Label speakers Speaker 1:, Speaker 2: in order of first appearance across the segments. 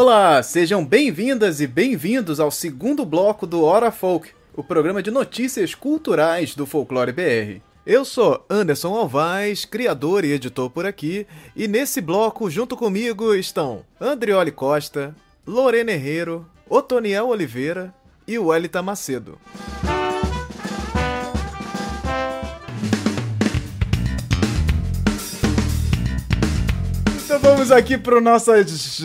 Speaker 1: Olá, sejam bem-vindas e bem-vindos ao segundo bloco do Hora Folk, o programa de notícias culturais do Folclore BR. Eu sou Anderson Alvaz, criador e editor por aqui, e nesse bloco, junto comigo, estão Andrioli Costa, Lorena Herrero, Otoniel Oliveira e Wellington Macedo. Vamos aqui para nossas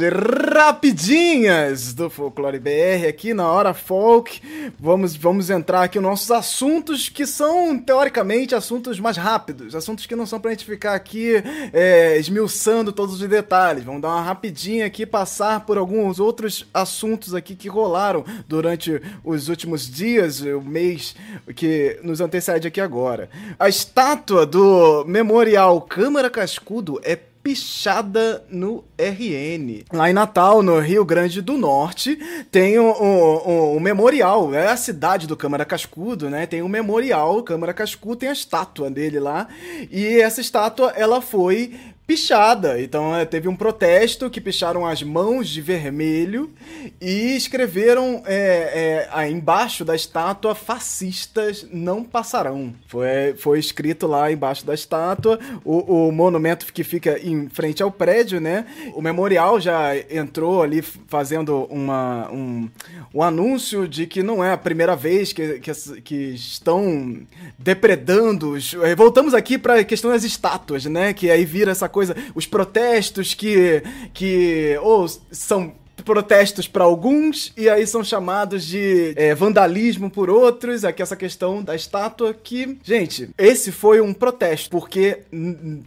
Speaker 1: rapidinhas do Folclore BR aqui na hora folk. Vamos, vamos entrar aqui nos nossos assuntos que são teoricamente assuntos mais rápidos, assuntos que não são para a gente ficar aqui é, esmiuçando todos os detalhes. Vamos dar uma rapidinha aqui, passar por alguns outros assuntos aqui que rolaram durante os últimos dias, o mês que nos antecede aqui agora. A estátua do Memorial Câmara Cascudo é pichada no RN. Lá em Natal, no Rio Grande do Norte, tem um, um, um, memorial, é a cidade do Câmara Cascudo, né? Tem um memorial, Câmara Cascudo tem a estátua dele lá, e essa estátua, ela foi pichada. Então é, teve um protesto que picharam as mãos de vermelho e escreveram é, é, embaixo da estátua fascistas não passarão. Foi, foi escrito lá embaixo da estátua. O, o monumento que fica em frente ao prédio, né? O memorial já entrou ali fazendo uma, um, um anúncio de que não é a primeira vez que, que, que estão depredando. Os... Voltamos aqui para a questão das estátuas, né? Que aí vira essa coisa, os protestos que, que ou são protestos para alguns e aí são chamados de é, vandalismo por outros. Aqui essa questão da estátua que, gente, esse foi um protesto porque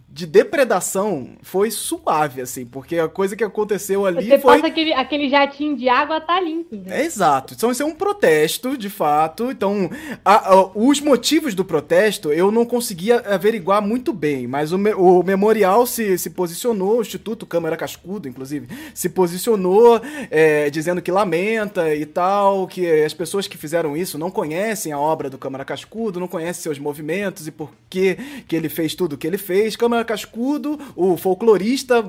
Speaker 1: de depredação foi suave assim, porque a coisa que aconteceu ali
Speaker 2: Você
Speaker 1: foi
Speaker 2: passa aquele, aquele jatinho de água tá limpo.
Speaker 1: Né? É, exato. Então isso é um protesto, de fato. Então a, a, os motivos do protesto eu não conseguia averiguar muito bem, mas o, me, o memorial se, se posicionou, o Instituto Câmara Cascudo, inclusive, se posicionou é, dizendo que lamenta e tal, que as pessoas que fizeram isso não conhecem a obra do Câmara Cascudo, não conhecem seus movimentos e por que, que ele fez tudo o que ele fez. Câmara Cascudo, o folclorista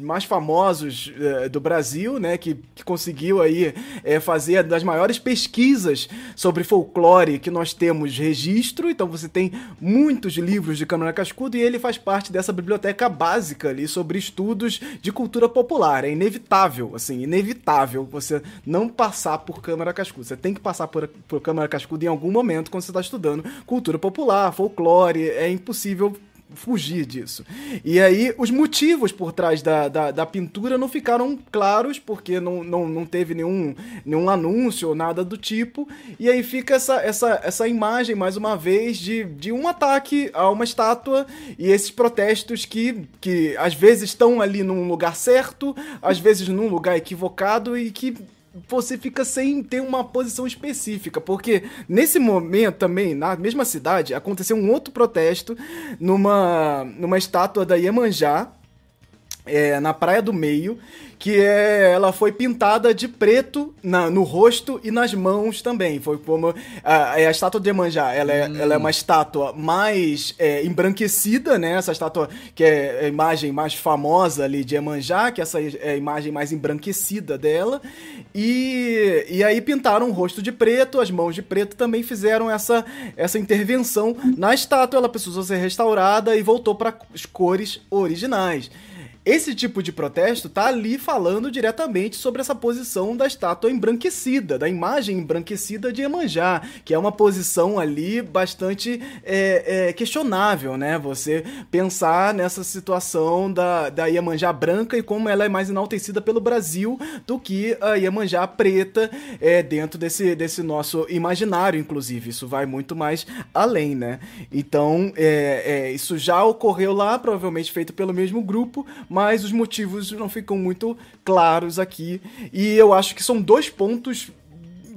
Speaker 1: mais famosos é, do Brasil, né, que, que conseguiu aí é, fazer das maiores pesquisas sobre folclore que nós temos registro, então você tem muitos livros de Câmara Cascudo e ele faz parte dessa biblioteca básica ali sobre estudos de cultura popular. É inevitável, assim, inevitável você não passar por Câmara Cascudo. Você tem que passar por, por Câmara Cascudo em algum momento quando você está estudando cultura popular, folclore. É impossível fugir disso. E aí, os motivos por trás da, da, da, pintura não ficaram claros, porque não, não, não teve nenhum, nenhum anúncio ou nada do tipo. E aí fica essa, essa, essa imagem, mais uma vez, de, de um ataque a uma estátua e esses protestos que, que às vezes estão ali num lugar certo, às vezes num lugar equivocado e que você fica sem ter uma posição específica, porque nesse momento também, na mesma cidade, aconteceu um outro protesto numa, numa estátua da Iemanjá, é, na Praia do Meio, que é, ela foi pintada de preto na, no rosto e nas mãos também. Foi como a, a estátua de Emanjá, ela é, hum. ela é uma estátua mais é, embranquecida, né? Essa estátua que é a imagem mais famosa ali de Emanjá, que essa é a imagem mais embranquecida dela. E, e aí pintaram o rosto de preto, as mãos de preto também fizeram essa, essa intervenção na estátua. Ela precisou ser restaurada e voltou para as cores originais. Esse tipo de protesto tá ali falando diretamente sobre essa posição da estátua embranquecida, da imagem embranquecida de Iemanjá, que é uma posição ali bastante é, é, questionável, né? Você pensar nessa situação da, da Iemanjá branca e como ela é mais enaltecida pelo Brasil do que a Iemanjá preta é, dentro desse, desse nosso imaginário, inclusive. Isso vai muito mais além, né? Então, é, é, isso já ocorreu lá, provavelmente feito pelo mesmo grupo, os motivos não ficam muito claros aqui. E eu acho que são dois pontos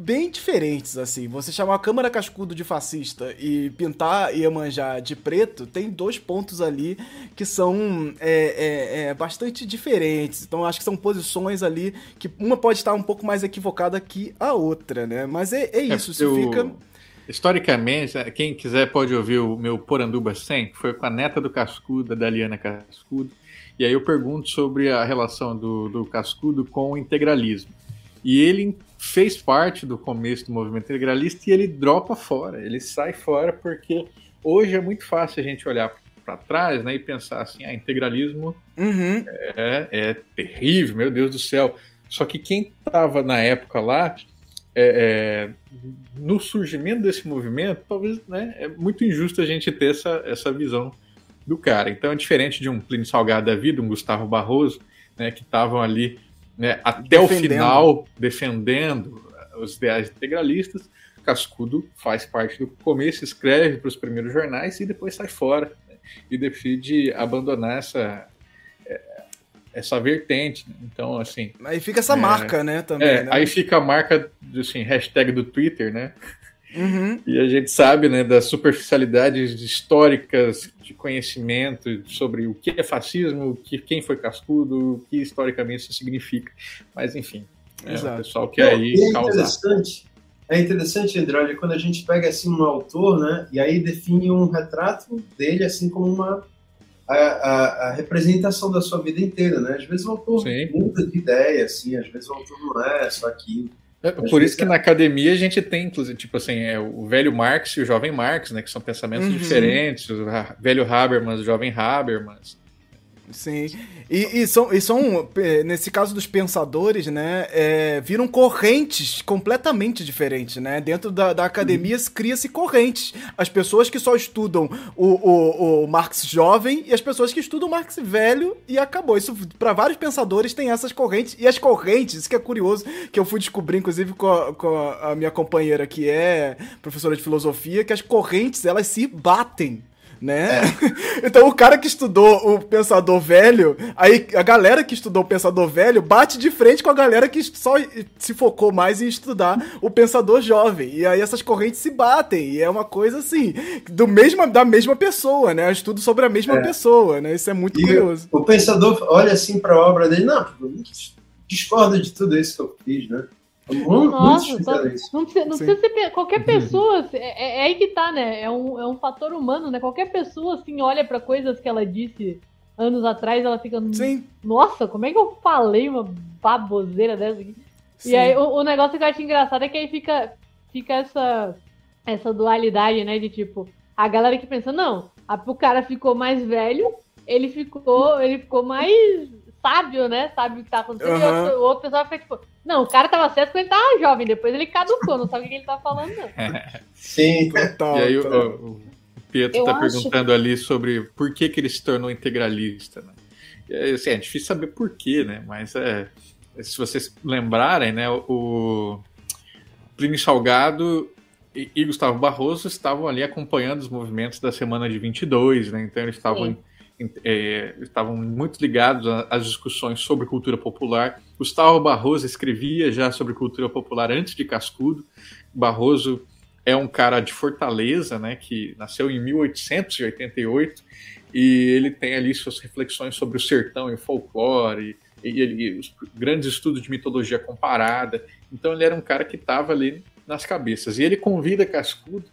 Speaker 1: bem diferentes, assim. Você chamar a Câmara Cascudo de fascista e pintar Iemanjá de preto, tem dois pontos ali que são é, é, é, bastante diferentes. Então, acho que são posições ali que uma pode estar um pouco mais equivocada que a outra, né? Mas é, é isso, é, isso
Speaker 3: eu...
Speaker 1: fica
Speaker 3: Historicamente, quem quiser pode ouvir o meu Poranduba 100, que foi com a neta do Cascudo, da Liana Cascudo. E aí eu pergunto sobre a relação do, do Cascudo com o integralismo. E ele fez parte do começo do movimento integralista e ele dropa fora, ele sai fora porque hoje é muito fácil a gente olhar para trás né, e pensar assim: ah, integralismo uhum. é, é terrível, meu Deus do céu. Só que quem estava na época lá, é, é, no surgimento desse movimento, talvez né, é muito injusto a gente ter essa, essa visão do cara. Então é diferente de um Plínio Salgado da vida, um Gustavo Barroso, né, que estavam ali né, até defendendo. o final defendendo os ideais integralistas. Cascudo faz parte do começo, escreve para os primeiros jornais e depois sai fora né, e decide abandonar essa é, essa vertente. Né. Então, assim.
Speaker 1: Aí fica essa é, marca, né? Também.
Speaker 3: É,
Speaker 1: né?
Speaker 3: Aí fica a marca, assim, hashtag do Twitter, né? Uhum. E a gente sabe né, das superficialidades históricas de conhecimento sobre o que é fascismo, o que, quem foi cascudo, o que historicamente isso significa. Mas, enfim, é, o pessoal que aí
Speaker 4: é interessante, é interessante, Andrade, quando a gente pega assim um autor, né, e aí define um retrato dele assim como uma a, a, a representação da sua vida inteira, né? Às vezes o autor Sim. muda de ideia, assim, às vezes o autor não é só aquilo.
Speaker 3: É, por isso que na academia a gente tem, inclusive, tipo assim, é o velho Marx e o jovem Marx, né? Que são pensamentos uhum. diferentes, o velho Habermas, o jovem Habermas.
Speaker 1: Sim. E, e, são, e são, é, nesse caso dos pensadores, né, é, viram correntes completamente diferentes, né? Dentro da, da academia uhum. cria-se correntes. As pessoas que só estudam o, o, o, Marx jovem e as pessoas que estudam o Marx velho e acabou. Isso, para vários pensadores, tem essas correntes. E as correntes, isso que é curioso, que eu fui descobrir, inclusive, com a, com a minha companheira, que é professora de filosofia, que as correntes, elas se batem né? É. então o cara que estudou o pensador velho, aí a galera que estudou o pensador velho bate de frente com a galera que só se focou mais em estudar o pensador jovem. E aí essas correntes se batem. E é uma coisa assim, do mesma, da mesma pessoa, né? Estudo sobre a mesma é. pessoa, né? Isso é muito e curioso.
Speaker 4: O pensador olha assim para a obra dele, não, discorda de tudo isso que eu fiz, né?
Speaker 2: Nossa, tá, não precisa, não precisa ser qualquer pessoa, assim, é, é, aí que tá, né? É um, é um fator humano, né? Qualquer pessoa, assim, olha para coisas que ela disse anos atrás, ela fica. Sim. Nossa, como é que eu falei uma baboseira dessa aqui? Sim. E aí o, o, negócio que eu acho engraçado é que aí fica, fica essa, essa dualidade, né? De tipo, a galera que pensa, não, a, o cara ficou mais velho, ele ficou, ele ficou mais sábio, né? Sabe o que tá acontecendo. Uhum. E o outro, o outro pessoal fica tipo, não, o cara tava certo quando ele tava jovem, depois ele caducou, não sabe o que ele tá falando, não.
Speaker 4: Sim,
Speaker 3: total. E aí o, o Pietro Eu tá acho... perguntando ali sobre por que, que ele se tornou integralista, né? É, assim, é difícil saber por quê, né? Mas é, se vocês lembrarem, né, o Plínio Salgado e, e Gustavo Barroso estavam ali acompanhando os movimentos da semana de 22, né? Então eles estavam Sim é, estavam muito ligados às discussões sobre cultura popular. Gustavo Barroso escrevia já sobre cultura popular antes de Cascudo. Barroso é um cara de Fortaleza, né, que nasceu em 1888 e ele tem ali suas reflexões sobre o sertão e o folclore e, e, e os grandes estudos de mitologia comparada. Então ele era um cara que estava ali nas cabeças. E ele convida Cascudo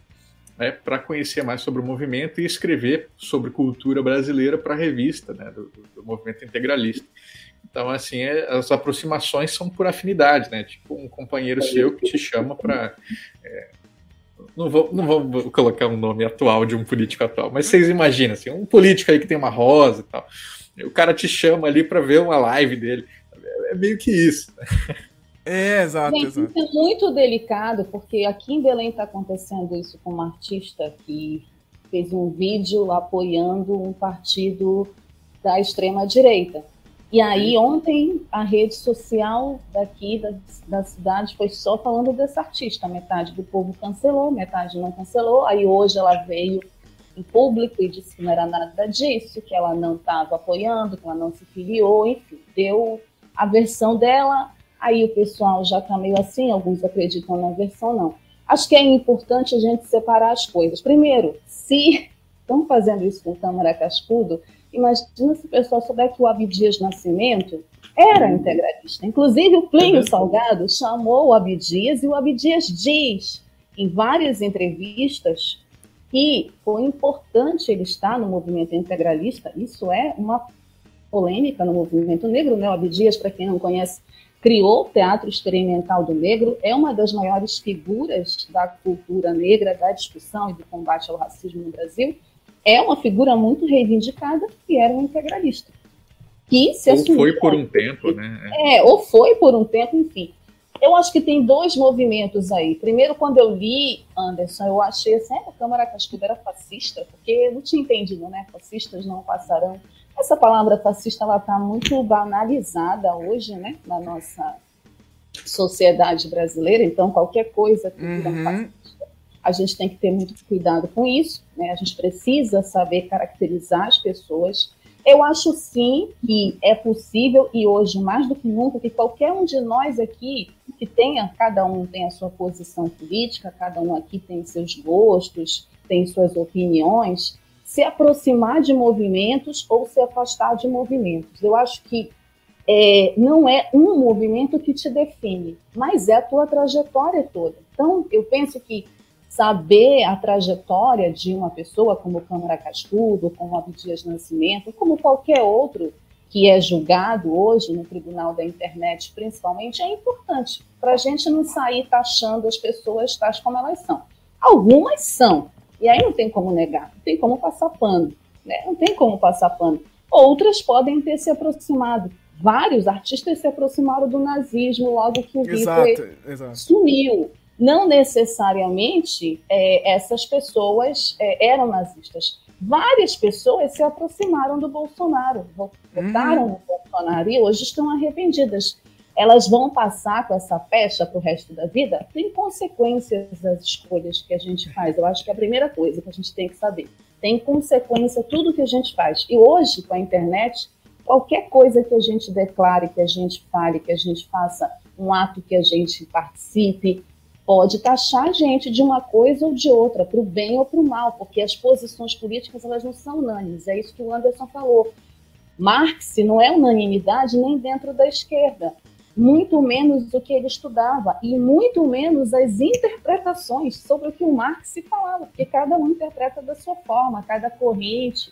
Speaker 3: né, para conhecer mais sobre o movimento e escrever sobre cultura brasileira para a revista né, do, do, movimento integralista. Então, assim, é, as aproximações são por afinidade, né? Tipo um companheiro seu que te chama para. É, não, vou, não vou colocar um nome atual de um político atual, mas vocês imaginam, assim, um político aí que tem uma rosa e tal. O cara te chama ali para ver uma live dele. É meio que isso.
Speaker 1: É, exato, Gente, exato.
Speaker 5: Isso é muito delicado, porque aqui em Belém está acontecendo isso com uma artista que fez um vídeo apoiando um partido da extrema-direita. E aí, ontem, a rede social daqui da, da cidade foi só falando desse artista. Metade do povo cancelou, metade não cancelou. Aí, hoje, ela veio em público e disse que não era nada disso, que ela não estava apoiando, que ela não se filiou, enfim, deu a versão dela Aí o pessoal já está meio assim, alguns acreditam na versão, não. Acho que é importante a gente separar as coisas. Primeiro, se estão fazendo isso com Câmara Cascudo, imagina se o pessoal souber que o Abdias Nascimento era integralista. Inclusive, o Plínio é Salgado chamou o Abdias e o Abdias diz em várias entrevistas que foi importante ele estar no movimento integralista. Isso é uma polêmica no movimento negro. Né? Abdias, para quem não conhece, criou o Teatro Experimental do Negro, é uma das maiores figuras da cultura negra, da discussão e do combate ao racismo no Brasil. É uma figura muito reivindicada e era um integralista.
Speaker 3: Que se ou foi por um tempo, né?
Speaker 5: É, ou foi por um tempo, enfim. Eu acho que tem dois movimentos aí. Primeiro, quando eu li Anderson, eu achei assim, a Câmara Cascudo era fascista, porque eu não tinha entendido, né? Fascistas não passarão. Essa palavra fascista ela está muito banalizada hoje, né? Na nossa sociedade brasileira. Então, qualquer coisa que vira uhum. fascista, a gente tem que ter muito cuidado com isso. Né? A gente precisa saber caracterizar as pessoas eu acho sim que é possível, e hoje mais do que nunca, que qualquer um de nós aqui, que tenha, cada um tem a sua posição política, cada um aqui tem seus gostos, tem suas opiniões, se aproximar de movimentos ou se afastar de movimentos. Eu acho que é, não é um movimento que te define, mas é a tua trajetória toda. Então, eu penso que saber a trajetória de uma pessoa como Câmara Cascudo, como Abdias Nascimento, como qualquer outro que é julgado hoje no Tribunal da Internet, principalmente, é importante para a gente não sair taxando as pessoas tais como elas são. Algumas são, e aí não tem como negar, não tem como passar pano, né? não tem como passar pano. Outras podem ter se aproximado. Vários artistas se aproximaram do nazismo logo que o Hitler sumiu não necessariamente é, essas pessoas é, eram nazistas. Várias pessoas se aproximaram do Bolsonaro, votaram uhum. no Bolsonaro e hoje estão arrependidas. Elas vão passar com essa pecha para o resto da vida? Tem consequências das escolhas que a gente faz. Eu acho que é a primeira coisa que a gente tem que saber. Tem consequência tudo que a gente faz. E hoje, com a internet, qualquer coisa que a gente declare, que a gente fale, que a gente faça um ato que a gente participe, pode taxar a gente de uma coisa ou de outra, para o bem ou para o mal, porque as posições políticas elas não são unânimes. É isso que o Anderson falou. Marx não é unanimidade nem dentro da esquerda, muito menos o que ele estudava e muito menos as interpretações sobre o que o Marx falava, porque cada um interpreta da sua forma, cada corrente,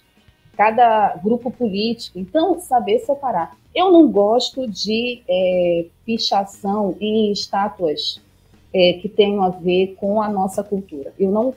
Speaker 5: cada grupo político. Então, saber separar. Eu não gosto de é, pichação em estátuas é, que tenham a ver com a nossa cultura. Eu não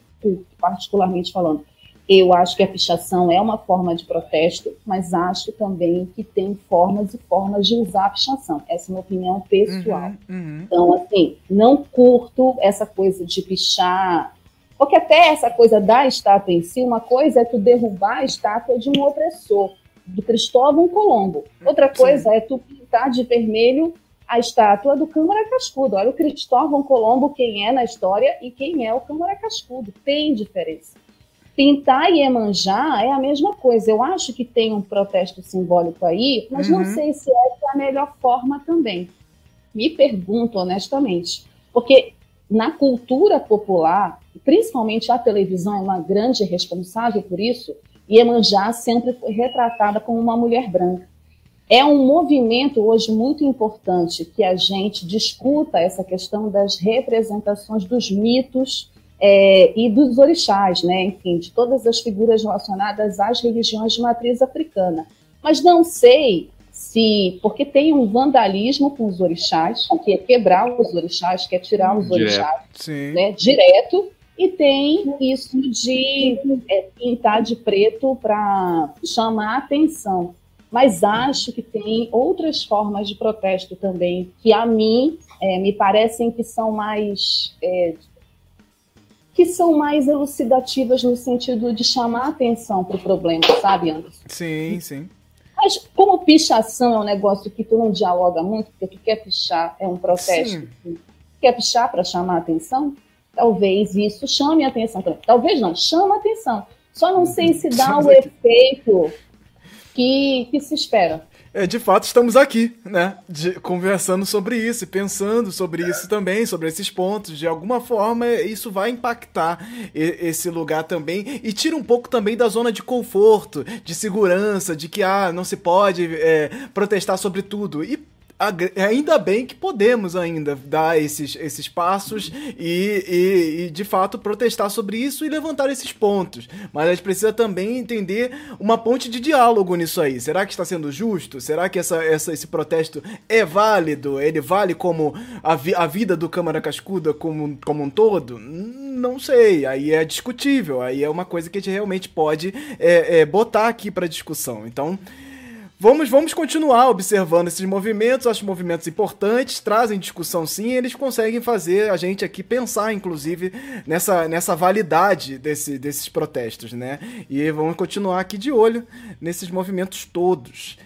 Speaker 5: particularmente falando. Eu acho que a pichação é uma forma de protesto, mas acho também que tem formas e formas de usar a pichação. Essa é uma opinião pessoal. Uhum, uhum. Então, assim, não curto essa coisa de pichar. Porque até essa coisa da estátua em si, uma coisa é tu derrubar a estátua de um opressor, do Cristóvão Colombo. Outra coisa Sim. é tu pintar de vermelho a estátua do Câmara Cascudo. Olha o Cristóvão Colombo, quem é na história e quem é o Câmara Cascudo. Tem diferença. Pintar e Emanjá é a mesma coisa. Eu acho que tem um protesto simbólico aí, mas uhum. não sei se essa é a melhor forma também. Me pergunto honestamente. Porque na cultura popular, principalmente a televisão é uma grande responsável por isso, Iemanjá sempre foi retratada como uma mulher branca. É um movimento hoje muito importante que a gente discuta essa questão das representações dos mitos é, e dos orixás, né? enfim, de todas as figuras relacionadas às religiões de matriz africana. Mas não sei se. Porque tem um vandalismo com os orixás, que é quebrar os orixás, que é tirar os orixás direto, né, direto e tem isso de é, pintar de preto para chamar a atenção mas acho que tem outras formas de protesto também que a mim é, me parecem que são mais é, que são mais elucidativas no sentido de chamar atenção para o problema, sabe, Anderson?
Speaker 1: Sim, sim.
Speaker 5: Mas como pichação é um negócio que tu não dialoga muito, porque tu quer pichar, é um protesto, quer pichar para chamar atenção, talvez isso chame atenção. Talvez não, chama atenção. Só não sei se dá o efeito que, que se espera.
Speaker 1: É, de fato, estamos aqui, né? De, conversando sobre isso e pensando sobre isso também, sobre esses pontos. De alguma forma, isso vai impactar esse lugar também e tira um pouco também da zona de conforto, de segurança, de que ah, não se pode é, protestar sobre tudo. E ainda bem que podemos ainda dar esses, esses passos e, e, e, de fato protestar sobre isso e levantar esses pontos. Mas a gente precisa também entender uma ponte de diálogo nisso aí. Será que está sendo justo? Será que essa, essa, esse protesto é válido? Ele vale como a, vi, a vida do Câmara Cascuda como, como um todo? Não sei. Aí é discutível. Aí é uma coisa que a gente realmente pode é, é, botar aqui para discussão. Então. Vamos, vamos continuar observando esses movimentos, acho movimentos importantes, trazem discussão sim, eles conseguem fazer a gente aqui pensar, inclusive, nessa, nessa validade desse, desses protestos, né? E vamos continuar aqui de olho nesses movimentos todos.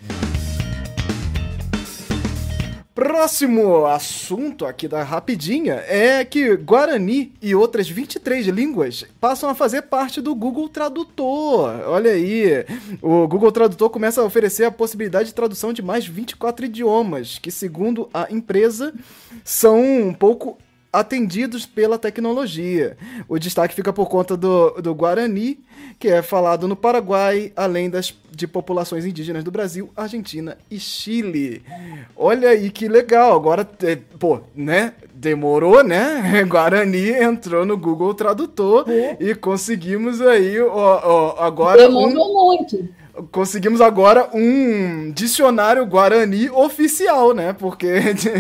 Speaker 1: Próximo assunto aqui da Rapidinha é que Guarani e outras 23 línguas passam a fazer parte do Google Tradutor. Olha aí, o Google Tradutor começa a oferecer a possibilidade de tradução de mais 24 idiomas, que, segundo a empresa, são um pouco atendidos pela tecnologia. O destaque fica por conta do, do Guarani, que é falado no Paraguai, além das, de populações indígenas do Brasil, Argentina e Chile. Olha aí que legal. Agora, é, pô, né? Demorou, né? Guarani entrou no Google Tradutor é. e conseguimos aí, ó, ó agora.
Speaker 5: Demorou um... muito
Speaker 1: conseguimos agora um dicionário Guarani oficial, né? Porque de,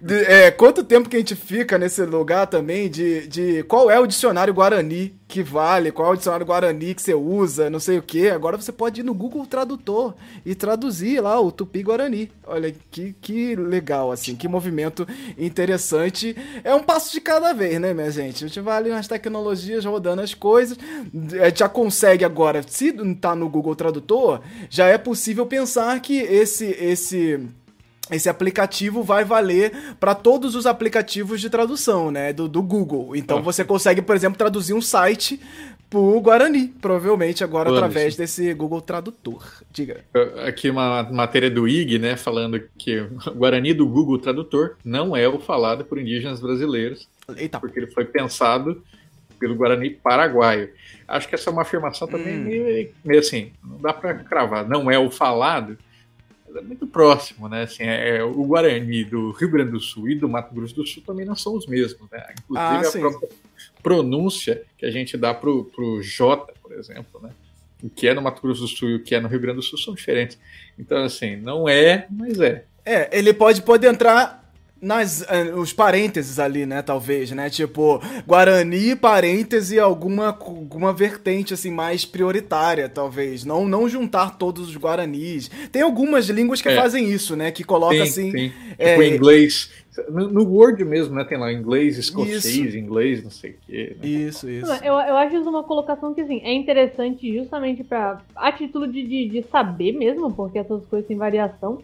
Speaker 1: de, é, quanto tempo que a gente fica nesse lugar também de, de qual é o dicionário Guarani que vale, qual é o dicionário Guarani que você usa, não sei o que. Agora você pode ir no Google Tradutor e traduzir lá o Tupi Guarani. Olha que, que legal, assim, que movimento interessante. É um passo de cada vez, né, minha gente? A gente vai ali nas tecnologias rodando as coisas, já consegue agora, se tá no Google Tradutor, já é possível pensar que esse esse esse aplicativo vai valer para todos os aplicativos de tradução, né, do, do Google. Então você consegue, por exemplo, traduzir um site pro Guarani, provavelmente agora através desse Google Tradutor. Diga.
Speaker 3: Aqui uma matéria do IG, né, falando que o Guarani do Google Tradutor não é o falado por indígenas brasileiros, Eita. porque ele foi pensado pelo Guarani paraguaio. Acho que essa é uma afirmação também hum. meio, meio assim, não dá para cravar, não é o falado, é muito próximo, né? Assim, é, é, o Guarani do Rio Grande do Sul e do Mato Grosso do Sul também não são os mesmos, né? Inclusive ah, a própria pronúncia que a gente dá pro, pro J, por exemplo, né? O que é no Mato Grosso do Sul e o que é no Rio Grande do Sul são diferentes. Então, assim, não é, mas é.
Speaker 1: É, ele pode, pode entrar nas uh, os parênteses ali, né, talvez, né? Tipo, Guarani, parêntese, alguma alguma vertente assim mais prioritária, talvez. Não não juntar todos os guaranis. Tem algumas línguas que é. fazem isso, né, que coloca assim,
Speaker 3: tem. É, tipo, inglês no, no, Word mesmo, né? Tem lá inglês, escocês, isso. inglês, não sei o quê.
Speaker 1: Né? Isso, isso.
Speaker 2: Eu, eu acho isso uma colocação que, assim, é interessante justamente para a título de, de, de, saber mesmo, porque essas coisas têm variação.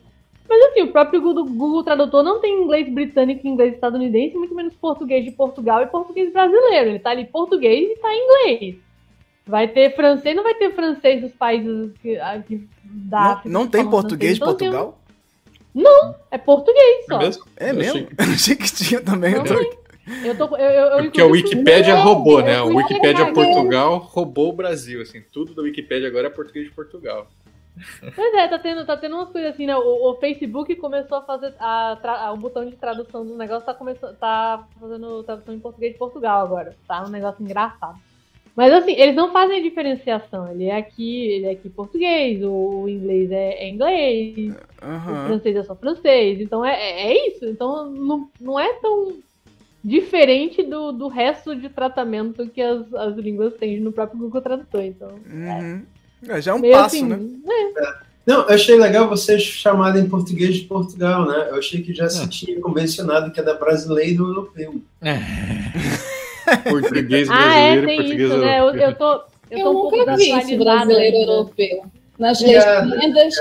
Speaker 2: Mas assim, o próprio Google, Google Tradutor não tem inglês britânico e inglês estadunidense, muito menos português de Portugal e português brasileiro. Ele tá ali português e tá em inglês. Vai ter francês, não vai ter francês dos países que, que
Speaker 1: da Não, não tem português de então, Portugal?
Speaker 2: Tem... Não, é português só. É
Speaker 1: mesmo? É mesmo? Eu achei que tinha também. Não,
Speaker 2: eu tô, eu, eu,
Speaker 3: é porque a Wikipédia roubou, né? A Wikipédia Portugal roubou o Brasil, assim, tudo da Wikipédia agora é português de Portugal.
Speaker 2: Pois é, tá tendo, tá tendo umas coisas assim, né? O, o Facebook começou a fazer. A, a, o botão de tradução do negócio tá, começando, tá fazendo tradução em português de Portugal agora. Tá um negócio engraçado. Mas assim, eles não fazem diferenciação. Ele é aqui, ele é aqui português, o inglês é, é inglês, uhum. o francês é só francês. Então é, é, é isso. Então não, não é tão diferente do, do resto de tratamento que as, as línguas têm no próprio Google Tradutor. Então,
Speaker 1: uhum. É, já é um Meio passo, assim, né?
Speaker 4: É. Não, eu achei legal vocês chamarem português de Portugal, né? Eu achei que já se é. tinha convencionado que é da brasileiro europeu. É.
Speaker 3: português brasileiro, ah, é, tem português
Speaker 2: isso, né? Eu, eu tô, eu, eu tô um pouco
Speaker 5: brasileiro europeu. Nas legendas.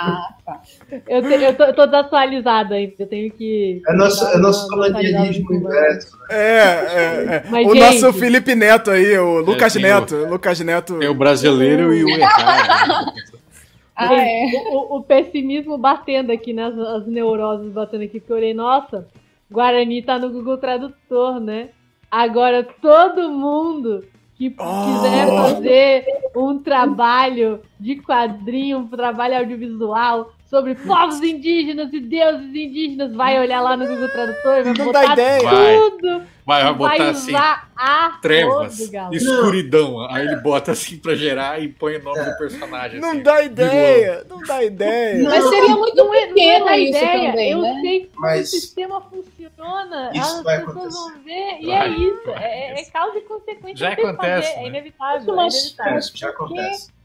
Speaker 2: Ah, tá. Eu, te, eu, tô, eu tô desatualizada ainda, eu tenho que.
Speaker 4: É nosso, é nosso colonialismo inverso.
Speaker 1: Né? É, é, é. Mas, o gente... nosso Felipe Neto aí, o Lucas é, Neto. O, Lucas Neto.
Speaker 3: É o brasileiro e o errado.
Speaker 2: Ah, é. o, o, pessimismo batendo aqui, né? As, as neuroses batendo aqui, porque eu olhei, nossa, Guarani tá no Google Tradutor, né? Agora todo mundo que oh. quiser fazer um trabalho de quadrinho, trabalho audiovisual, sobre povos indígenas e deuses indígenas, vai olhar lá no Google Tradutor, vai
Speaker 1: não
Speaker 2: botar
Speaker 1: ideia.
Speaker 2: tudo.
Speaker 3: Vai, vai botar vai assim,
Speaker 2: a
Speaker 3: trevas, escuridão. Aí ele bota assim pra gerar e põe o nome do personagem.
Speaker 1: Não
Speaker 3: assim,
Speaker 1: dá ideia, não dá ideia.
Speaker 5: Mas seria muito não é, não é
Speaker 2: ideia.
Speaker 5: Também,
Speaker 2: Eu
Speaker 5: né?
Speaker 2: sei como Mas... o sistema funciona.
Speaker 4: Isso
Speaker 2: As
Speaker 4: pessoas
Speaker 2: acontecer. vão ver. E
Speaker 3: vai.
Speaker 2: é isso. É, é, causa e consequência.
Speaker 3: Já acontece.
Speaker 2: Né?
Speaker 3: É
Speaker 2: inevitável.
Speaker 5: Mas,
Speaker 2: é inevitável.
Speaker 4: É, já acontece.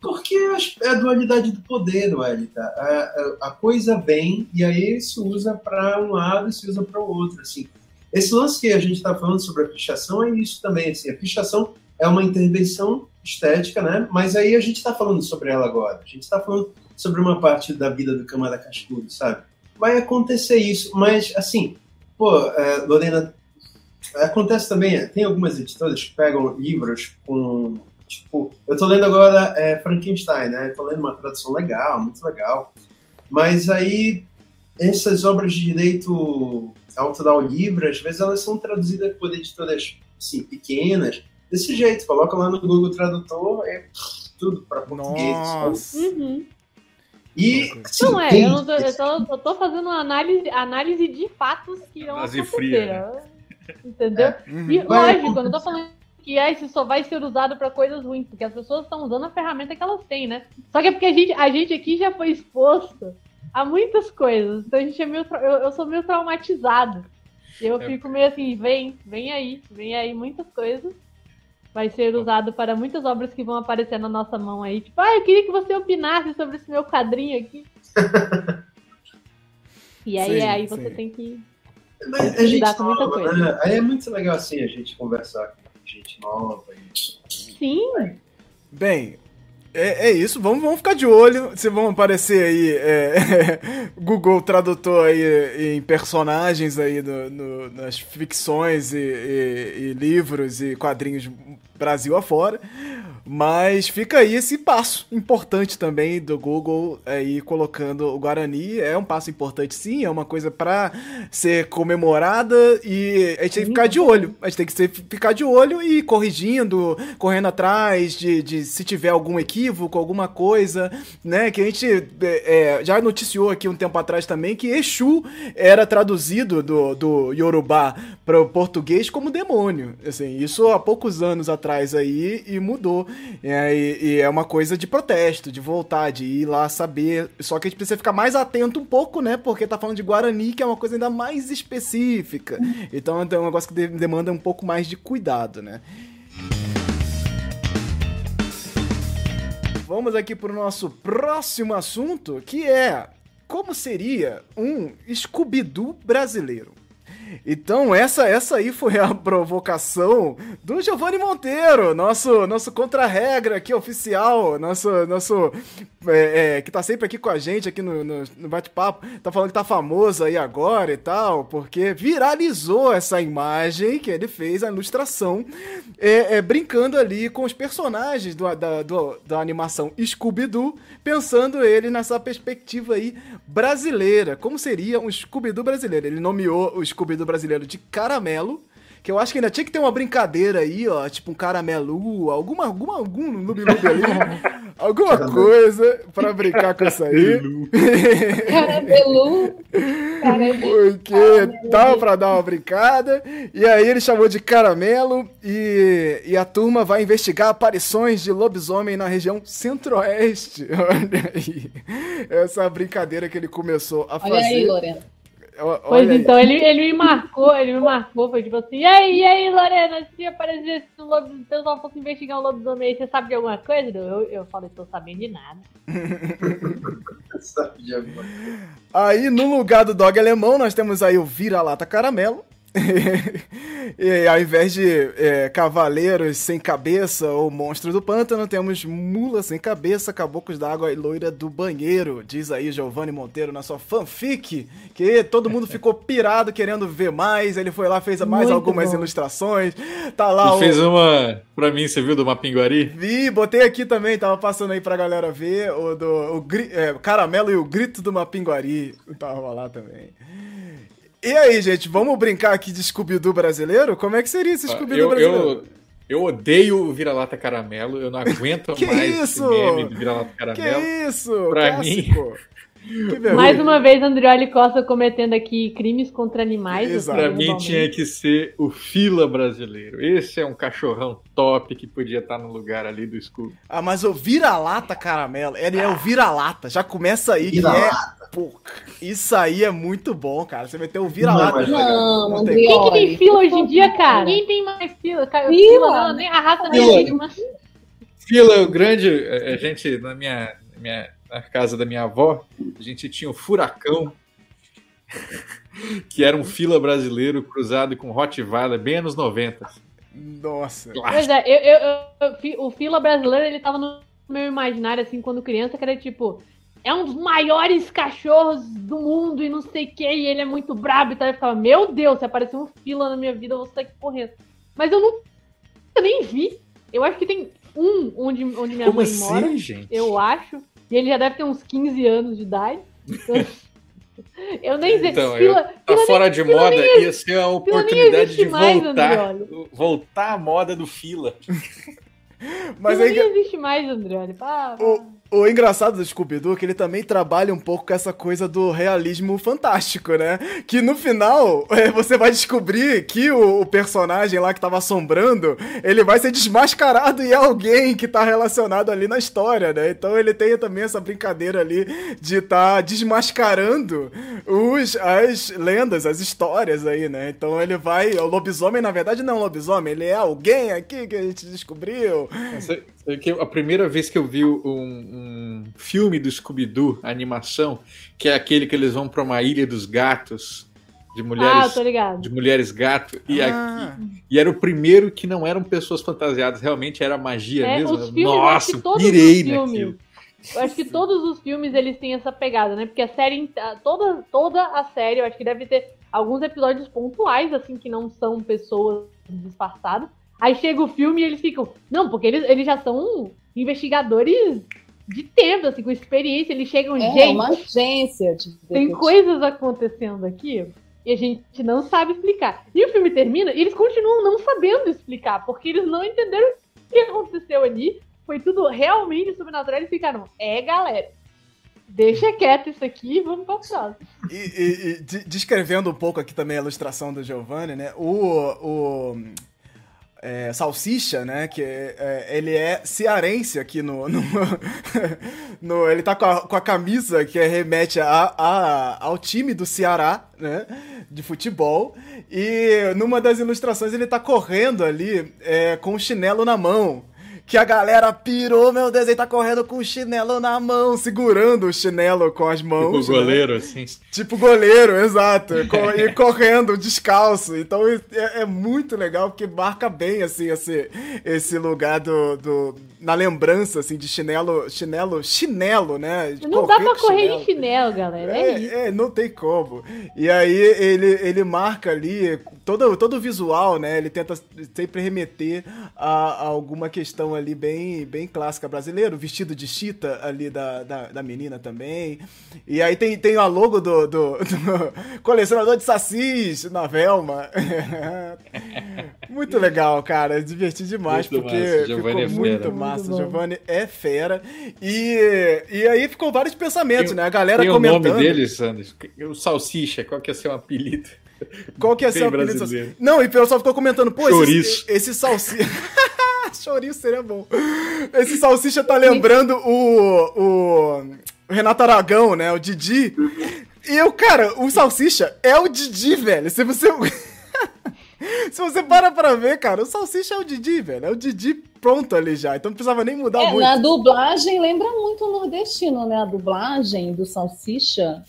Speaker 4: Porque é a dualidade do poder, Wellington. A, a, a coisa vem e aí se usa para um lado e se usa para o outro. Assim. Esse lance que a gente está falando sobre a pichação é isso também. Assim, a pichação é uma intervenção estética, né? Mas aí a gente está falando sobre ela agora. A gente está falando sobre uma parte da vida do Camada Cascudo, sabe? Vai acontecer isso, mas assim, pô, é, Lorena, acontece também, tem algumas editoras que pegam livros com Tipo, eu tô lendo agora é, Frankenstein, né? Tô lendo uma tradução legal, muito legal. Mas aí, essas obras de direito autoral livre, às vezes elas são traduzidas por editoras assim, pequenas, desse jeito. Coloca lá no Google Tradutor, é tudo para português.
Speaker 2: Uhum.
Speaker 4: E,
Speaker 2: assim, não é, eu, não tô, eu, tô, eu tô fazendo uma análise, análise de fatos que não aconteceram. Né? Entendeu? É. Uhum. E lógico, eu não tô falando que é, isso só vai ser usado para coisas ruins, porque as pessoas estão usando a ferramenta que elas têm, né? Só que é porque a gente, a gente aqui já foi exposto a muitas coisas, então a gente é meio, eu, eu sou meio traumatizado. Eu é. fico meio assim, vem, vem aí, vem aí muitas coisas. Vai ser usado para muitas obras que vão aparecer na nossa mão aí. Tipo, ah, eu queria que você opinasse sobre esse meu quadrinho aqui. e aí, sim, aí você tem que
Speaker 4: Mas a com muita coisa. Né? Aí é muito legal assim a gente conversar gente nova. E...
Speaker 2: Sim.
Speaker 1: Bem, é, é, isso, vamos, vamos ficar de olho se vão aparecer aí é, Google Tradutor aí em personagens aí no, no, nas ficções e, e, e, livros e quadrinhos Brasil afora. Mas fica aí esse passo importante também do Google aí colocando o Guarani. É um passo importante sim, é uma coisa para ser comemorada e a gente tem que ficar de olho. A gente tem que ser, ficar de olho e corrigindo, correndo atrás de, de se tiver algum equívoco, alguma coisa, né? Que a gente é, é já noticiou aqui um tempo atrás também que Exu era traduzido do, do Yorubá para o português como demônio. Assim, isso há poucos anos atrás aí e mudou. É, e, e, é uma coisa de protesto, de voltar, de ir lá saber. Só que a gente precisa ficar mais atento um pouco, né? Porque tá falando de Guarani, que é uma coisa ainda mais específica. Então é um negócio que demanda um pouco mais de cuidado, né? Vamos aqui para o nosso próximo assunto, que é como seria um Scooby-Doo brasileiro. Então, essa essa aí foi a provocação do Giovanni Monteiro, nosso, nosso contra-regra aqui oficial, nosso, nosso é, é, que tá sempre aqui com a gente, aqui no, no, no bate-papo, tá falando que tá famoso aí agora e tal, porque viralizou essa imagem que ele fez, a ilustração, é, é brincando ali com os personagens do, da, do, da animação Scooby-Doo, pensando ele nessa perspectiva aí brasileira. Como seria um Scooby-Doo brasileiro? Ele nomeou o Scooby-Doo brasileiro de Caramelo, que eu acho que ainda tinha que ter uma brincadeira aí, ó, tipo um caramelu, alguma, alguma, algum nube ali, alguma coisa pra brincar com isso aí.
Speaker 5: Caramelu.
Speaker 1: Porque tava pra dar uma brincada, e aí ele chamou de caramelo, e, e a turma vai investigar aparições de lobisomem na região centro-oeste. Olha aí, essa brincadeira que ele começou a fazer. Olha aí,
Speaker 5: Lorena.
Speaker 2: Olha pois aí. então, ele, ele me marcou, ele me marcou, foi tipo assim, e aí, e aí, Lorena, se aparecesse um lobo, se eu só fosse investigar um lobisomem, você sabe de alguma coisa? Eu, eu falei, tô sabendo de nada.
Speaker 1: sabe de alguma coisa. Aí, no lugar do dog alemão, nós temos aí o vira-lata caramelo. e ao invés de é, cavaleiros sem cabeça ou monstros do pântano, temos mula sem cabeça, caboclos da água e loira do banheiro. Diz aí Giovanni Monteiro na sua fanfic, que todo mundo ficou pirado querendo ver mais. Ele foi lá, fez mais Muito algumas bom. ilustrações. Tá lá.
Speaker 3: O... Fez uma pra mim, você viu do Mapinguari?
Speaker 1: Vi, botei aqui também, tava passando aí pra galera ver. O do o, é, Caramelo e o Grito do Mapinguari. Tava lá também. E aí, gente, vamos brincar aqui de Scooby-Doo brasileiro? Como é que seria esse ah, Scooby-Doo brasileiro?
Speaker 3: Eu, Eu odeio o vira-lata caramelo, eu não aguento
Speaker 1: que
Speaker 3: mais
Speaker 1: isso?
Speaker 3: esse meme do vira-lata caramelo.
Speaker 1: Que isso?
Speaker 3: Pra
Speaker 1: Clássico.
Speaker 3: mim,
Speaker 2: mais uma vez, Andrioli Costa cometendo aqui crimes contra animais.
Speaker 1: Exato.
Speaker 3: pra mim tinha que ser o fila brasileiro. Esse é um cachorrão top que podia estar no lugar ali do escuro.
Speaker 1: Ah, mas o vira-lata caramelo, ele é o vira-lata. Já começa aí, que é.
Speaker 4: Vira-lata.
Speaker 1: Pô, isso aí é muito bom, cara. Você meteu o vira-lata.
Speaker 4: Não,
Speaker 5: Não,
Speaker 1: Não tem
Speaker 2: Quem que tem fila hoje em dia, cara? Ninguém tem mais fila. Cara,
Speaker 5: Fila?
Speaker 2: fila não, nem a raça nem
Speaker 3: Fila.
Speaker 2: a vítima.
Speaker 3: Fila, o grande. A gente, na minha, minha, na casa da minha avó, a gente tinha o Furacão, que era um fila brasileiro cruzado com Rottweiler, bem anos 90.
Speaker 1: Nossa.
Speaker 2: Pois é, eu, eu- eu- o fila brasileiro, ele tava no meu imaginário, assim, quando criança, que era tipo... É um dos maiores cachorros do mundo e não sei o que, e ele é muito brabo e tal. Eu ficava, meu Deus, se aparecer um fila na minha vida, eu vou sair correndo. Mas eu nunca nem vi. Eu acho que tem um onde, onde minha
Speaker 3: Como
Speaker 2: mãe
Speaker 3: assim,
Speaker 2: mora.
Speaker 3: gente?
Speaker 2: eu acho. E ele já deve ter uns 15 anos de idade. Então, eu nem sei.
Speaker 3: Então,
Speaker 2: fila,
Speaker 3: Tá
Speaker 2: fila
Speaker 3: fora de moda, ia ser a oportunidade
Speaker 2: existe
Speaker 3: de
Speaker 2: mais,
Speaker 3: voltar,
Speaker 2: Andrioli.
Speaker 3: voltar à moda do fila.
Speaker 1: Mas
Speaker 2: fila
Speaker 1: aí,
Speaker 2: nem existe mais, Andrioli. Pá, pá.
Speaker 1: o, o engraçado do Scooby-Doo é que ele também trabalha um pouco com essa coisa do realismo fantástico, né? Que no final é, você vai descobrir que o, o personagem lá que tava assombrando, ele vai ser desmascarado e é alguém que tá relacionado ali na história, né? Então ele tem também essa brincadeira ali de estar desmascarando os, as lendas, as histórias aí, né? Então ele vai. O lobisomem, na verdade, não é um lobisomem, ele é alguém aqui que a gente descobriu.
Speaker 3: Sei que a primeira vez que eu vi um, um filme do Scooby-Doo, a animação, que é aquele que eles vão pra uma ilha dos gatos, de
Speaker 2: Ah,
Speaker 3: mulheres,
Speaker 2: ligado.
Speaker 3: de mulheres gato, e,
Speaker 1: Ah.
Speaker 3: aqui- e era o primeiro que não eram pessoas fantasiadas, realmente era magia
Speaker 2: É,
Speaker 3: mesmo.
Speaker 2: os filmes, eu acho
Speaker 3: Nossa,
Speaker 2: que
Speaker 3: eu
Speaker 2: todos
Speaker 3: pirei
Speaker 2: os filmes,
Speaker 3: naquilo.
Speaker 2: Eu acho que todos os filmes eles têm essa pegada, né? Porque a série, toda, toda a série, eu acho que deve ter alguns episódios pontuais, assim, que não são pessoas disfarçadas. Aí chega o filme e eles ficam. Não, porque eles, eles já são investigadores de tempo, assim, com experiência. Eles chegam,
Speaker 5: É
Speaker 2: gente,
Speaker 5: uma agência de
Speaker 2: tem coisas acontecendo aqui e a gente não sabe explicar. E o filme termina e eles continuam não sabendo explicar, porque eles não entenderam o que aconteceu ali. Foi tudo realmente sobrenatural. Eles ficaram, é, galera, deixa quieto isso aqui e vamos pra próxima.
Speaker 1: E, e- e de- descrevendo um pouco aqui também a ilustração do Giovanni, né? O, o é, Salsicha, né? Que é, é, ele é cearense aqui no. no- no- ele tá com a, com a camisa que remete a, a- ao time do Ceará, né? De futebol. E numa das ilustrações ele tá correndo ali é, com o chinelo na mão. Que a galera pirou, meu Deus, ele tá correndo com o chinelo na mão, segurando o chinelo com as
Speaker 3: Tipo
Speaker 1: mãos.
Speaker 3: o
Speaker 1: né?
Speaker 3: goleiro, assim.
Speaker 1: Tipo goleiro, exato. E correndo descalço. Então é, é muito legal porque marca bem assim esse, esse lugar do, do na lembrança assim de chinelo, chinelo, chinelo, né? De
Speaker 2: Não dá pra correr
Speaker 1: chinelo.
Speaker 2: de chinelo, galera. É, isso.
Speaker 1: É, é, não tem como. E aí ele, ele marca ali todo, todo o visual, né? Ele tenta sempre remeter a, a alguma questão ali bem, bem clássica brasileira. O vestido de chita ali da, da, da menina também. E aí tem, tem a logo do, do, do colecionador de sacis na Velma. muito legal, cara. Diverti demais,
Speaker 3: Muito
Speaker 1: porque
Speaker 3: massa,
Speaker 1: ficou
Speaker 3: é
Speaker 1: muito
Speaker 3: fera.
Speaker 1: Massa. Giovanni é fera. E, e aí ficou vários pensamentos,
Speaker 3: Tem-
Speaker 1: né? A galera
Speaker 3: Tem o
Speaker 1: comentando.
Speaker 3: nome dele, Sanders? O Salsicha, qual que é seu apelido?
Speaker 1: Qual que é
Speaker 3: Bem
Speaker 1: seu apelido?
Speaker 3: brasileiro.
Speaker 1: Não, e o pessoal ficou comentando, pô, esse, esse salsicha. Chouriço seria bom. Esse salsicha tá lembrando o, o, o Renato Aragão, né? O Didi. E eu, cara, o salsicha é o Didi, velho. Se você. Se você para pra ver, cara, o salsicha é o Didi, velho. É o Didi pronto ali já. Então não precisava nem mudar
Speaker 5: É,
Speaker 1: muito.
Speaker 5: na dublagem lembra muito o nordestino, né? A dublagem do Salsicha.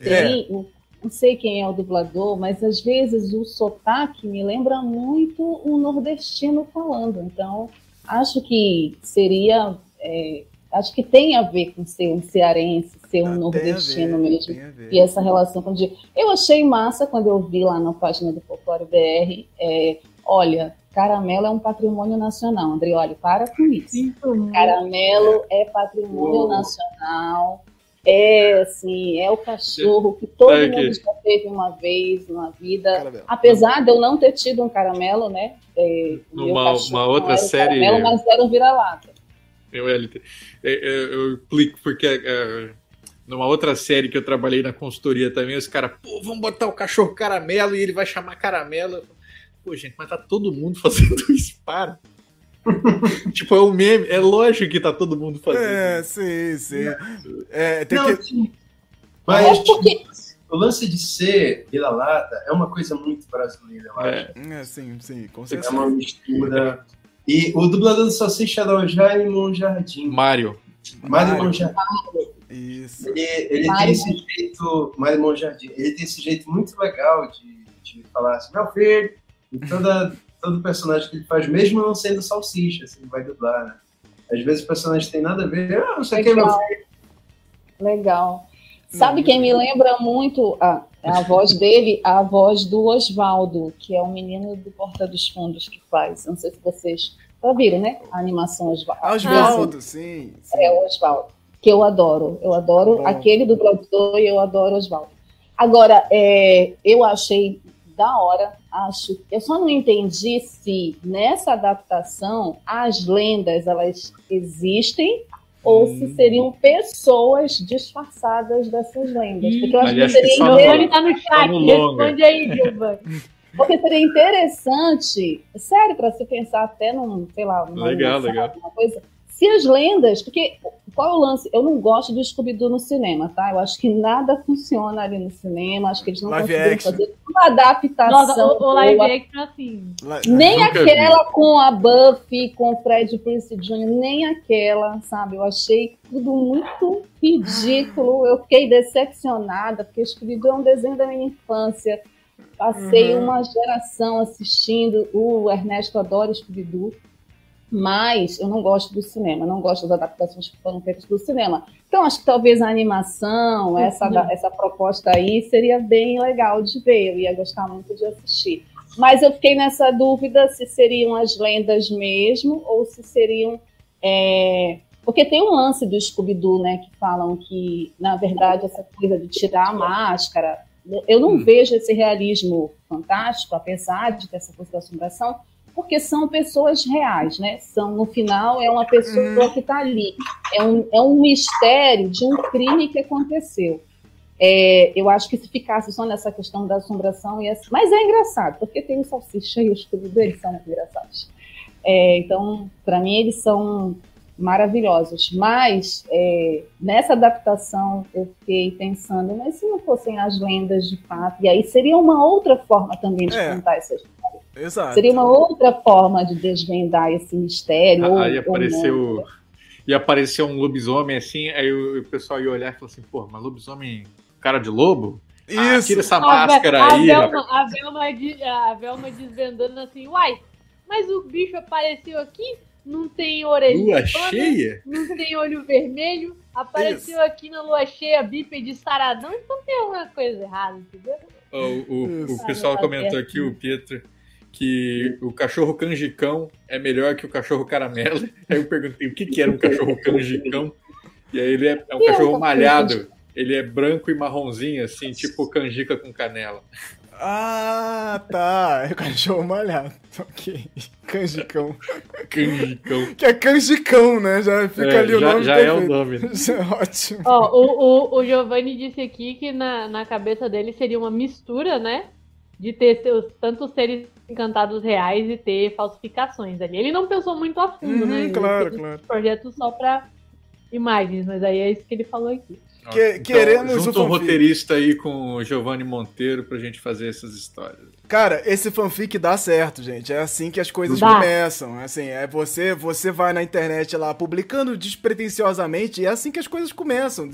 Speaker 1: É.
Speaker 5: Tem, o- não sei quem é o dublador, mas às vezes o sotaque me lembra muito um nordestino falando. Então, acho que seria. é, acho que tem a ver com ser um cearense, ser um
Speaker 1: Tem a
Speaker 5: nordestino
Speaker 1: ver,
Speaker 5: mesmo.
Speaker 1: tem a ver.
Speaker 5: E essa relação com o dia. Eu achei massa quando eu vi lá na página do Folclore BR. é, olha, caramelo é um patrimônio nacional. Andrioli, para com isso.
Speaker 2: Sinto muito.
Speaker 5: Caramelo é patrimônio
Speaker 3: Uou.
Speaker 5: nacional. É assim, é o cachorro que todo mundo já teve uma vez na vida.
Speaker 1: Caramelo.
Speaker 5: Apesar de eu não ter tido um caramelo, né? É,
Speaker 3: Numa uma outra série.
Speaker 5: Caramelo, mas era um vira-lata.
Speaker 3: Eu, eu, eu, explico porque é, numa outra série que eu trabalhei na consultoria também, os caras, pô, vamos botar o cachorro caramelo e ele vai chamar caramelo. Pô, gente, mas tá todo mundo fazendo isso, para. tipo, é um meme. É lógico que tá todo mundo fazendo.
Speaker 1: É, sim, sim. É, tem
Speaker 4: Não,
Speaker 1: que...
Speaker 4: Mas porque... o lance de ser vira-lata é uma coisa muito brasileira, eu
Speaker 1: acho. É, sim, sim, com certeza.
Speaker 4: É uma mistura. E o dublador do Salsicha era o Jaime Monjardim.
Speaker 3: Mário.
Speaker 4: Mário Monjardim.
Speaker 1: Isso.
Speaker 4: Ele, ele tem esse jeito, Mário Monjardim, ele tem esse jeito muito legal de, de falar assim, meu filho, e toda, todo personagem que ele faz, mesmo não sendo salsicha, assim, ele vai dublar, né? Às vezes o personagem tem nada a ver, ah, não sei o que, meu filho.
Speaker 5: Legal. Sabe quem me lembra muito a, a voz dele? A voz do Oswaldo, que é o menino do Porta dos Fundos que faz. Não sei se vocês já viram, né? A animação Oswaldo.
Speaker 1: Ah, Oswaldo, sim, sim,
Speaker 5: É, o Oswaldo. Que eu adoro. Eu adoro aquele dublador e eu adoro Oswaldo. Agora, é, eu achei da hora. Acho, eu só não entendi se nessa adaptação as lendas elas existem ou hum. se seriam pessoas disfarçadas dessas lendas. Porque eu acho que seria
Speaker 2: interessante. Ele tá no chat, responde aí, Gilvan.
Speaker 5: Porque seria interessante, sério, para se pensar até num, sei lá,
Speaker 3: numa legal, legal.
Speaker 5: Uma coisa se as lendas, porque qual é o lance? Eu não gosto do Scooby-Doo no cinema, tá? Eu acho que nada funciona ali no cinema, acho que eles não live conseguiram action. fazer uma adaptação. Nossa,
Speaker 2: o, o live action assim.
Speaker 5: Nem aquela vi. com a Buffy, com o Fred Prince Jr., nem aquela, sabe? Eu achei tudo muito ridículo. Eu fiquei decepcionada, porque Scooby-Doo é um desenho da minha infância. Passei uhum. uma geração assistindo. O Ernesto adora Scooby-Doo mas eu não gosto do cinema, não gosto das adaptações que foram feitas do cinema. Então, acho que talvez a animação, uhum. essa, essa proposta aí, seria bem legal de ver, eu ia gostar muito de assistir. Mas eu fiquei nessa dúvida se seriam as lendas mesmo, ou se seriam. É... Porque tem um lance do Scooby-Doo, né, que falam que, na verdade, essa coisa de tirar a máscara. Eu não hum. vejo esse realismo fantástico, apesar de ter essa coisa da assombração, porque são pessoas reais, né? São, no final, é uma pessoa uhum. que está ali. É um, é um mistério de um crime que aconteceu. É, eu acho que se ficasse só nessa questão da assombração, ia... mas é engraçado, porque tem o salsicha e os scooby eles são engraçados. É, então, para mim, eles são maravilhosos. Mas, é, nessa adaptação, eu fiquei pensando, mas se não fossem as lendas de fato, e aí seria uma outra forma também de é. contar essas
Speaker 1: Exato.
Speaker 5: Seria uma outra forma de desvendar esse mistério.
Speaker 3: Aí ou, apareceu. Ia aparecer um lobisomem assim, aí o, o pessoal ia olhar e falar assim, pô, mas lobisomem cara de lobo? Ah, Isso. Ah, tira essa a máscara
Speaker 2: a
Speaker 3: aí.
Speaker 2: Velma, a, Velma, a Velma desvendando assim, uai, mas o bicho apareceu aqui, não tem orelha.
Speaker 3: Lua cheia?
Speaker 2: Não tem olho vermelho. Apareceu Isso. aqui na lua cheia, bípede saradão, então tem alguma coisa errada, entendeu?
Speaker 3: O, o, o pessoal comentou aqui, o Pietro que o cachorro canjicão é melhor que o cachorro caramelo. Aí eu perguntei o que, que era um cachorro canjicão. E aí ele é, é um cachorro malhado. Ele é branco e marronzinho, assim, tipo canjica com canela.
Speaker 1: Ah, tá. É o cachorro malhado. Ok. Canjicão.
Speaker 3: Canjicão.
Speaker 1: Que é canjicão, né? Já fica é, ali o
Speaker 3: já,
Speaker 1: nome.
Speaker 3: Já é o nome. Né?
Speaker 1: Isso é ótimo.
Speaker 2: Ó, o, o, o Giovanni disse aqui que na, na cabeça dele seria uma mistura, né? De ter seus, tantos seres encantados reais e ter falsificações ali. Ele não pensou muito a fundo, uhum, né?
Speaker 1: Claro, claro.
Speaker 2: Projeto só para imagens, mas aí é isso que ele falou aqui.
Speaker 1: Que, então, queremos
Speaker 3: junto um roteirista aí com o Giovanni Monteiro pra gente fazer essas histórias.
Speaker 1: Cara, esse fanfic dá certo, gente. É assim que as coisas dá. começam. Assim, é você, você vai na internet lá publicando despretensiosamente e é assim que as coisas começam.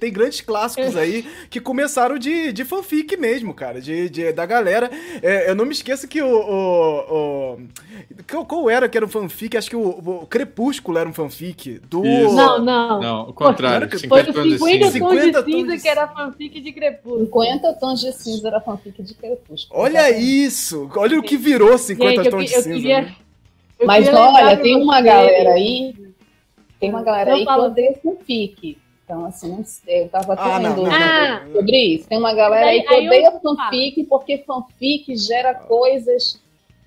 Speaker 1: Tem grandes clássicos aí que começaram de, de fanfic mesmo, cara, de, de da galera. É, eu não me esqueço que o, o, o, qual era que era um fanfic? Acho que o, o Crepúsculo era um fanfic do.
Speaker 2: Não, não.
Speaker 3: Não, o contrário.
Speaker 2: Pô, 50 foi o 50, 50 tons de cinza que era fanfic de Crepúsculo.
Speaker 5: 50 tons de cinza era fanfic de Crepúsculo.
Speaker 1: Olha isso! Olha o que virou 50 Gente, tons de cinza. Queria,
Speaker 5: né? Mas olha, tem uma galera aí. Tem uma galera aí que odeia fanfic. Então, assim, eu tava ah, tendo ah, sobre isso. Tem uma galera aí, aí que odeia fanfic porque fanfic gera coisas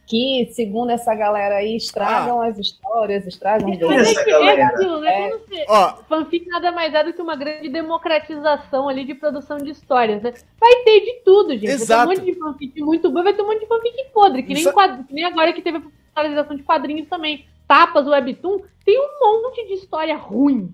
Speaker 5: que, segundo essa galera aí, estragam ah. as histórias, estragam
Speaker 2: os Mas é é aquilo, né? É. Ó. fanfic nada mais é do que uma grande democratização ali de produção de histórias, né? Vai ter de tudo, gente. Exato. Vai ter um monte de fanfic muito boa, vai ter um monte de fanfic podre, que nem, quadro, que nem agora que teve a popularização de quadrinhos também. Tapas, webtoon, tem um monte de história ruim.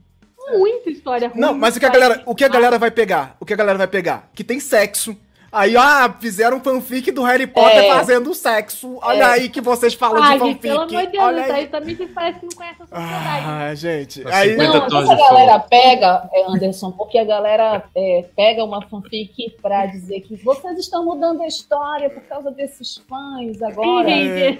Speaker 2: Muita história ruim.
Speaker 1: Não, mas o que a galera, o que a galera vai pegar? O que a galera vai pegar? Que tem sexo Aí, ah, fizeram fanfic do Harry Potter é. fazendo sexo. Olha é. aí que vocês falam ah, de fanfic. Pelo amor de Deus, Olha aí.
Speaker 2: também vocês parecem que não conhecem a sociedade.
Speaker 1: Ah, gente.
Speaker 5: Aí... Não, essa galera pega, é, Anderson, porque a galera é, pega uma fanfic pra dizer que vocês estão mudando a história por causa desses fãs agora. É.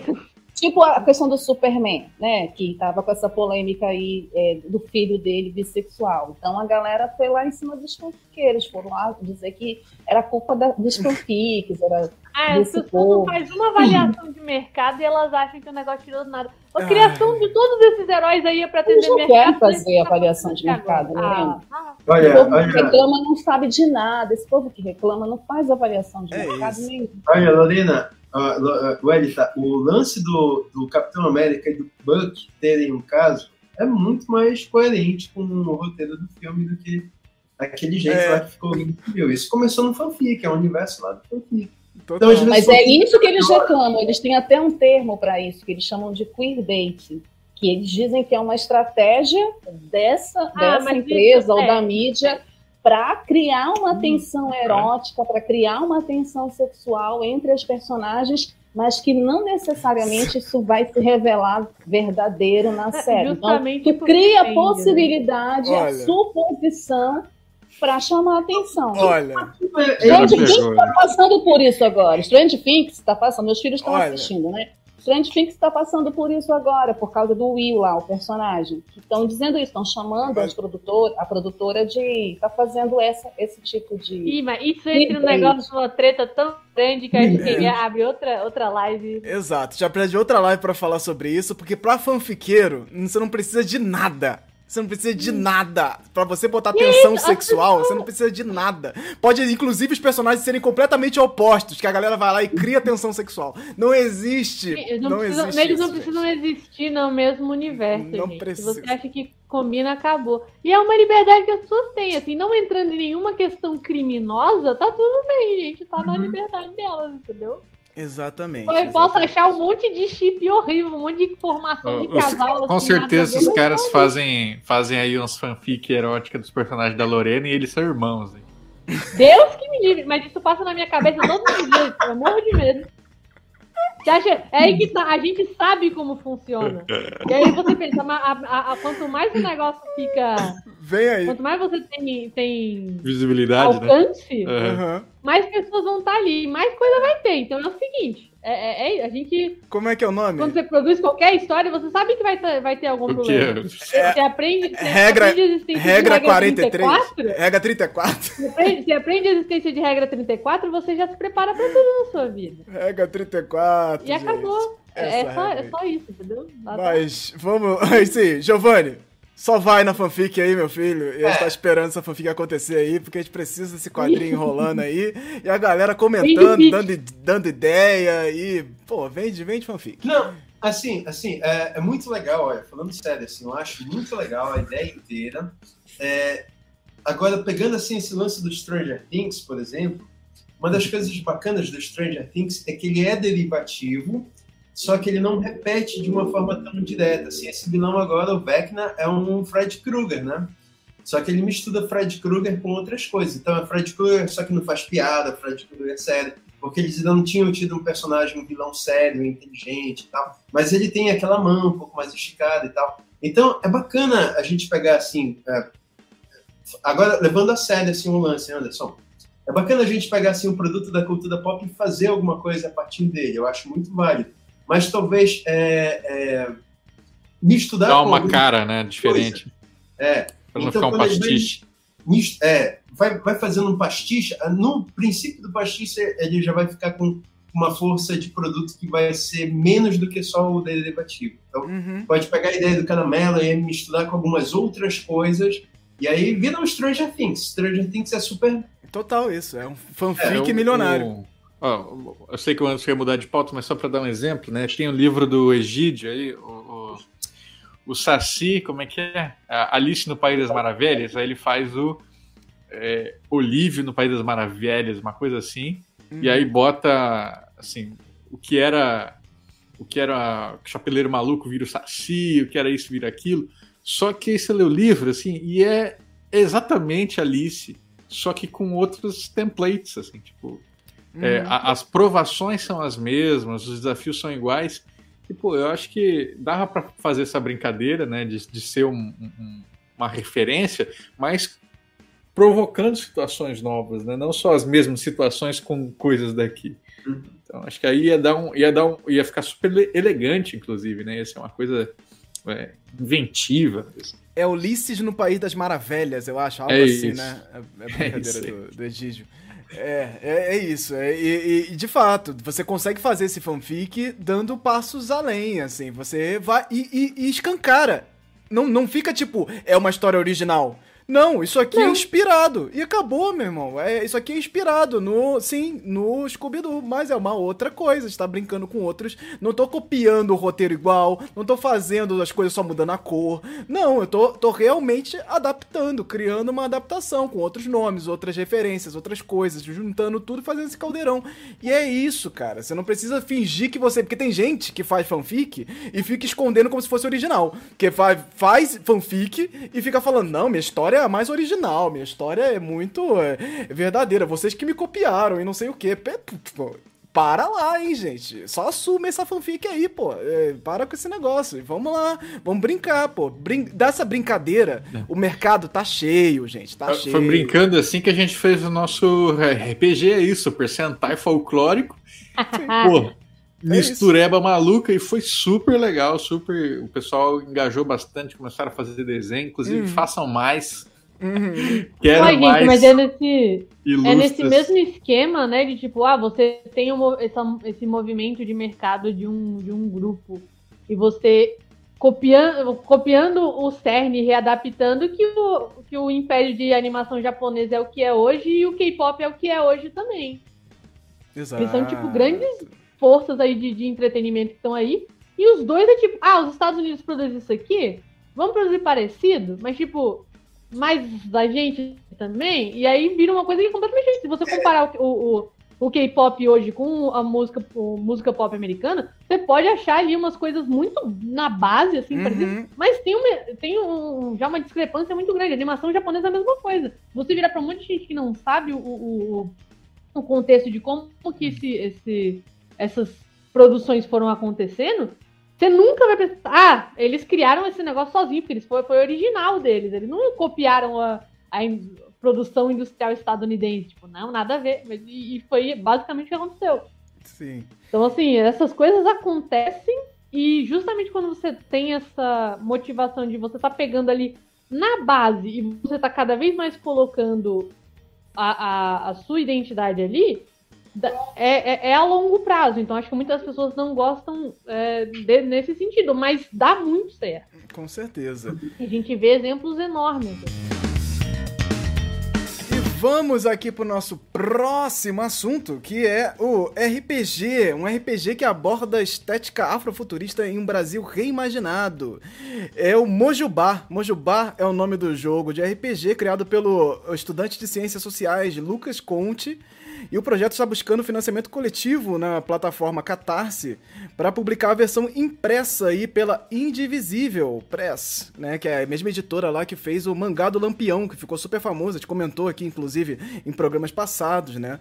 Speaker 5: Tipo a questão do Superman, né? Que tava com essa polêmica aí é, do filho dele bissexual. Então a galera foi lá em cima dos fanfiqueiros, foram lá dizer que era culpa da, dos fanfics, era.
Speaker 2: Ah, as pessoas faz uma avaliação de mercado e elas acham que o negócio tirou do nada. A criação de todos esses heróis aí é pra atender
Speaker 5: mercado. Não quer fazer avaliação de mercado, né? Ah, ah, olha, o povo olha. que reclama não sabe de nada. Esse povo que reclama não faz avaliação de é mercado isso. mesmo.
Speaker 4: Olha, Lorena, uh, Welita, o lance do, do Capitão América e do Buck terem um caso é muito mais coerente com o roteiro do filme do que aquele jeito é. lá que ficou horrível. Isso começou no fanfic, é o universo lá do fanfic.
Speaker 5: Então, Mas é isso que eles reclamam, eles têm até um termo para isso, que eles chamam de queerbait, que eles dizem que é uma estratégia dessa, ah, dessa empresa ou é. da mídia para criar uma hum, tensão erótica, para criar uma tensão sexual entre as personagens, mas que não necessariamente isso vai se revelar verdadeiro na é, série. Então, tu cria a né? possibilidade, né? a suposição para chamar a atenção.
Speaker 1: Olha,
Speaker 5: Strange Things está passando por isso agora. Strange Things está passando, meus filhos estão assistindo, né? Strange Things está passando por isso agora, por causa do Will lá, o personagem. Estão dizendo isso, estão chamando as produtor, a produtora de. tá fazendo essa, esse tipo de.
Speaker 2: Ih, mas isso entra um negócio de uma treta tão grande que a gente queria abrir outra, outra live.
Speaker 1: Exato, já pede outra live para falar sobre isso, porque pra fanfiqueiro, você não precisa de nada. Você não precisa de nada. Para você botar tensão sexual, você não precisa de nada. Pode, inclusive, os personagens serem completamente opostos, que a galera vai lá e cria tensão sexual. Não existe.
Speaker 2: Eles não,
Speaker 1: não
Speaker 2: precisam,
Speaker 1: existe
Speaker 2: eles isso, não precisam gente. existir no mesmo universo. Não gente. precisa. Se você acha que combina, acabou. E é uma liberdade que as pessoas têm, assim, não entrando em nenhuma questão criminosa, tá tudo bem, gente. Tá na uhum. liberdade delas, entendeu?
Speaker 1: Exatamente.
Speaker 2: Eu posso achar um monte de chip horrível, um monte de informação de casal.
Speaker 3: Com assim, certeza os caras fazem, fazem aí uns fanfic erótica dos personagens da Lorena e eles são irmãos. Hein?
Speaker 2: Deus que me livre, mas isso passa na minha cabeça todos os dias, eu morro de medo. Acha, é aí que tá, a gente sabe como funciona. E aí você pensa, a, a, a, quanto mais o negócio fica.
Speaker 1: Vem aí.
Speaker 2: Quanto mais você tem, tem
Speaker 3: visibilidade,
Speaker 2: né? alcance, né? uhum. mais pessoas vão estar tá ali, mais coisa vai ter. Então é o seguinte: é, é, é, a gente.
Speaker 1: Como é que é o nome?
Speaker 2: Quando você produz qualquer história, você sabe que vai ter, vai ter algum problema. É, você aprende. Você
Speaker 1: regra, aprende regra, regra 43. 34, regra 34.
Speaker 2: Você aprende, você aprende a existência de regra 34, você já se prepara para tudo na sua vida.
Speaker 1: Regra 34.
Speaker 2: E gente. acabou. É, é só, é só isso, entendeu?
Speaker 1: Mas vamos. Sim, Giovanni. Só vai na fanfic aí, meu filho. E a gente tá é. esperando essa fanfic acontecer aí, porque a gente precisa desse quadrinho enrolando aí. E a galera comentando, dando, dando ideia e. Pô, vende, vende fanfic.
Speaker 4: Não, assim, assim, é, é, muito legal, olha, falando sério, assim, eu acho muito legal a ideia inteira. É, agora, pegando assim esse lance do Stranger Things, por exemplo, uma das coisas bacanas do Stranger Things é que ele é derivativo só que ele não repete de uma forma tão direta. Assim, esse vilão agora, o Vecna, é um Fred Krueger, né? Só que ele mistura Fred Krueger com outras coisas. Então é Fred Krueger, só que não faz piada, Fred Krueger é sério. Porque eles ainda não tinham tido um personagem, um vilão sério, inteligente e tal. Mas ele tem aquela mão um pouco mais esticada e tal. Então é bacana a gente pegar assim. É... Agora, levando a sério assim, um lance, Anderson. É bacana a gente pegar assim, um produto da cultura pop e fazer alguma coisa a partir dele. Eu acho muito válido mas talvez é, é, me estudar.
Speaker 3: Dá uma cara, né? Diferente.
Speaker 4: Coisa. É.
Speaker 3: Para não então, ficar um pastiche.
Speaker 4: é, vai, vai fazendo um pastiche. No princípio do pastiche, ele já vai ficar com uma força de produto que vai ser menos do que só o derivativo. Então, uhum. pode pegar a ideia do caramelo e misturar com algumas outras coisas. E aí vira um Stranger Things. Stranger Things é super.
Speaker 1: Total, isso. É um fanfic é, milionário.
Speaker 3: O, Ó, eu sei que o Anderson ia mudar de pauta, mas só para dar um exemplo, né? Tem o um livro do Egídio aí, o, o, o Saci, como é que é? Alice no País das Maravilhas, aí ele faz o é, Olívio no País das Maravilhas, uma coisa assim, uhum. e aí bota, assim, o que era o que era Chapeleiro Maluco vira o Saci, o que era isso vira aquilo, só que aí você lê o livro, assim, e é exatamente Alice, só que com outros templates, assim, tipo é, uhum. a, as provações são as mesmas, os desafios são iguais. E, pô, eu acho que dava para fazer essa brincadeira, né, de, de ser um, um, uma referência, mas provocando situações novas, né, não só as mesmas situações com coisas daqui. Uhum. Então, acho que aí ia dar um, ia dar um, ia ficar super elegante, inclusive, né, ia ser uma coisa é, inventiva.
Speaker 1: É Ulisses no País das Maravilhas, eu acho, algo é assim, isso. né? É, é brincadeira é do, do Egídio. É, é, é isso. É, e, e, de fato, você consegue fazer esse fanfic dando passos além, assim. Você vai e, e, e escancara. Não, não fica tipo, é uma história original. Não, isso aqui é não. é inspirado. E acabou, meu irmão. É, isso aqui é inspirado no, sim, no Scooby-Doo, mas é uma outra coisa. Está brincando com outros. Não tô copiando o roteiro igual, não tô fazendo as coisas só mudando a cor. Não, eu tô, tô realmente adaptando, criando uma adaptação com outros nomes, outras referências, outras coisas, juntando tudo e fazendo esse caldeirão. E é isso, cara. Você não precisa fingir que você, porque tem gente que faz fanfic e fica escondendo como se fosse original, que faz, faz fanfic e fica falando: "Não, minha história história é mais original, minha história é muito é, verdadeira. Vocês que me copiaram e não sei o quê. Tipo, para lá, hein, gente. Só assume essa fanfic aí, pô. É, para com esse negócio. Vamos lá, vamos brincar, pô. Brin dessa brincadeira, é. o mercado tá cheio, gente. Tá
Speaker 3: Foi
Speaker 1: cheio.
Speaker 3: Foi brincando assim que a gente fez o nosso RPG, é isso, percentai folclórico. pô, é mistureba maluca e foi super legal, super. O pessoal engajou bastante, começaram a fazer desenho, inclusive uhum. façam mais.
Speaker 2: Uhum. Quero Ai, mais. Gente, mas é nesse, é nesse mesmo esquema, né? De tipo, ah, você tem um, essa, esse movimento de mercado de um, de um grupo e você copiando, copiando o CERN e readaptando que o, que o império de animação japonesa é o que é hoje e o K-pop é o que é hoje também. Exato. Eles são, tipo, grandes forças aí de, de entretenimento que estão aí. E os dois é tipo, ah, os Estados Unidos produzem isso aqui, vamos produzir parecido, mas tipo, mais da gente também. E aí vira uma coisa que é completamente diferente. Se você comparar o, o, o K-pop hoje com a música, a música pop americana, você pode achar ali umas coisas muito na base, assim, uhum. mas tem, uma, tem um, já uma discrepância muito grande. A animação japonesa é a mesma coisa. Você virar para um monte de gente que não sabe o, o, o contexto de como que esse, esse essas produções foram acontecendo, você nunca vai pensar, ah, eles criaram esse negócio sozinho, porque eles foi, foi original deles, eles não copiaram a, a produção industrial estadunidense, tipo, não, nada a ver, e, e foi basicamente o que aconteceu. Sim. Então, assim, essas coisas acontecem e justamente quando você tem essa motivação de você tá pegando ali na base e você tá cada vez mais colocando a, a, a sua identidade ali, é, é, é, a longo prazo, então acho que muitas pessoas não gostam é, de, nesse sentido, mas dá muito certo.
Speaker 1: Com certeza.
Speaker 2: A gente vê exemplos enormes.
Speaker 1: E vamos aqui para o nosso próximo assunto, que é o RPG, um RPG que aborda a estética afrofuturista em um Brasil reimaginado. É o Mojubá. Mojubá é o nome do jogo de RPG criado pelo estudante de ciências sociais Lucas Conte e o projeto está buscando financiamento coletivo na plataforma Catarse para publicar a versão impressa aí pela Indivisível Press, né? Que é a mesma editora lá que fez o Mangá do Lampião, que ficou super famoso. A gente comentou aqui, inclusive, em programas passados, né?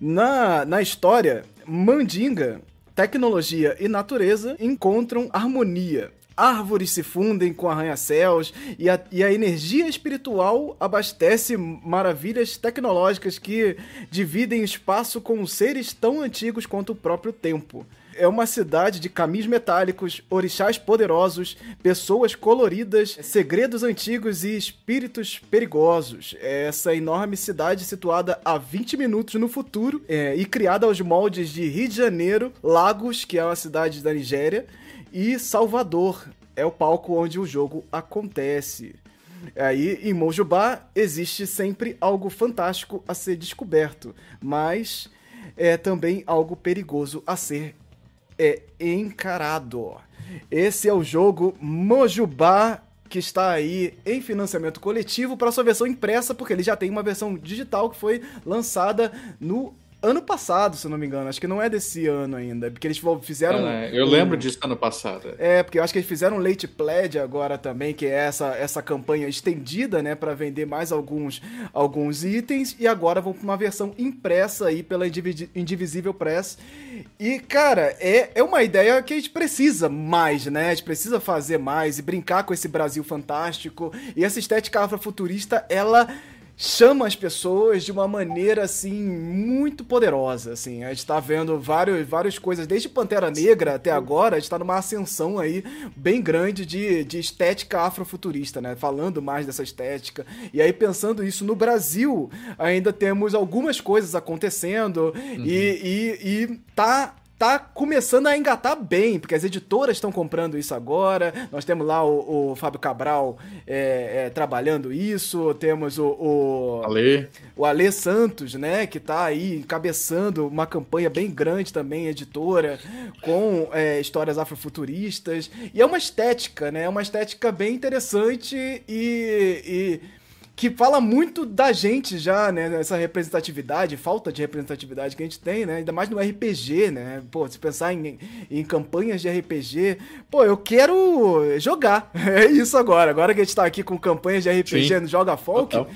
Speaker 1: Na, na história, Mandinga tecnologia e natureza encontram harmonia árvores se fundem com arranha-céus e a, e a energia espiritual abastece maravilhas tecnológicas que dividem espaço com seres tão antigos quanto o próprio tempo. É uma cidade de caminhos metálicos, orixás poderosos, pessoas coloridas, segredos antigos e espíritos perigosos. É essa enorme cidade situada a 20 minutos no futuro é, e criada aos moldes de Rio de Janeiro, Lagos, que é uma cidade da Nigéria, e Salvador é o palco onde o jogo acontece. Aí, em Mojubá, existe sempre algo fantástico a ser descoberto, mas é também algo perigoso a ser é, encarado. Esse é o jogo Mojubá que está aí em financiamento coletivo para sua versão impressa, porque ele já tem uma versão digital que foi lançada no ano passado, se não me engano. Acho que não é desse ano ainda. Porque eles fizeram.
Speaker 3: É, eu um... lembro disso ano passado.
Speaker 1: É, porque eu acho que eles fizeram um Late Pledge agora também, que é essa, essa campanha estendida, né? para vender mais alguns, alguns itens. E agora vão para uma versão impressa aí pela Indivisível Press. E, cara, é, é uma ideia que a gente precisa mais, né? A gente precisa fazer mais e brincar com esse Brasil fantástico. E essa estética afrofuturista, ela chama as pessoas de uma maneira assim muito poderosa, assim. A gente tá vendo vários, várias coisas desde Pantera Negra até agora, a gente tá numa ascensão aí bem grande de, de estética afrofuturista, né? Falando mais dessa estética. E aí pensando isso no Brasil, ainda temos algumas coisas acontecendo uhum. e, e, e tá tá começando a engatar bem, porque as editoras estão comprando isso agora. Nós temos lá o, o Fábio Cabral é, é, trabalhando isso, temos o, o
Speaker 3: Ale.
Speaker 1: o Ale Santos, né, que tá aí encabeçando uma campanha bem grande também, editora, com é, histórias afrofuturistas. E é uma estética, né? É uma estética bem interessante e, e que fala muito da gente já, né? Essa representatividade, falta de representatividade que a gente tem, né? Ainda mais no RPG, né? Pô, se pensar em, em campanhas de RPG, pô, eu quero jogar. É isso agora. Agora que a gente tá aqui com campanhas de RPG Sim. no Joga Folk, Total.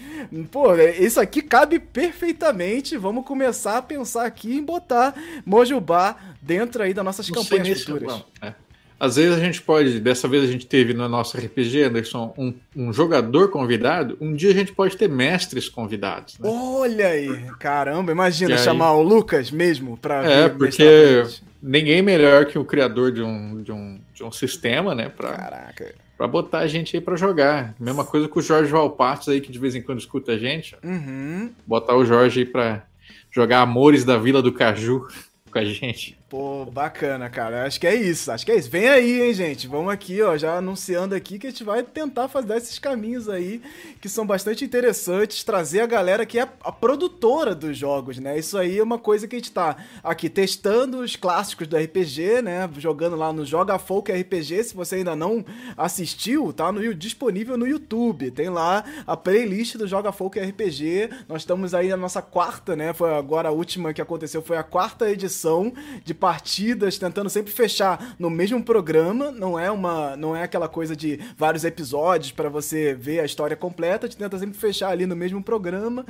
Speaker 1: pô, isso aqui cabe perfeitamente. Vamos começar a pensar aqui em botar Mojubá dentro aí das nossas Não campanhas futuras.
Speaker 3: É. Às vezes a gente pode, dessa vez a gente teve no nosso RPG, Anderson, um, um jogador convidado, um dia a gente pode ter mestres convidados.
Speaker 1: Né? Olha aí, caramba, imagina aí... chamar o Lucas mesmo para
Speaker 3: É, porque ninguém melhor que o criador de um, de um, de um sistema, né? Pra, Caraca. Pra botar a gente aí pra jogar. Mesma coisa com o Jorge Valpatos aí, que de vez em quando escuta a gente.
Speaker 1: Uhum.
Speaker 3: Botar o Jorge aí pra jogar Amores da Vila do Caju com a gente.
Speaker 1: Pô, bacana, cara. Acho que é isso. Acho que é isso. Vem aí, hein, gente. Vamos aqui, ó, já anunciando aqui que a gente vai tentar fazer esses caminhos aí que são bastante interessantes, trazer a galera que é a produtora dos jogos, né? Isso aí é uma coisa que a gente tá aqui testando os clássicos do RPG, né? Jogando lá no Joga Folk RPG. Se você ainda não assistiu, tá no, disponível no YouTube. Tem lá a playlist do Joga Folk RPG. Nós estamos aí na nossa quarta, né? Foi agora a última que aconteceu foi a quarta edição de partidas, tentando sempre fechar no mesmo programa, não é uma, não é aquela coisa de vários episódios para você ver a história completa, a gente tenta sempre fechar ali no mesmo programa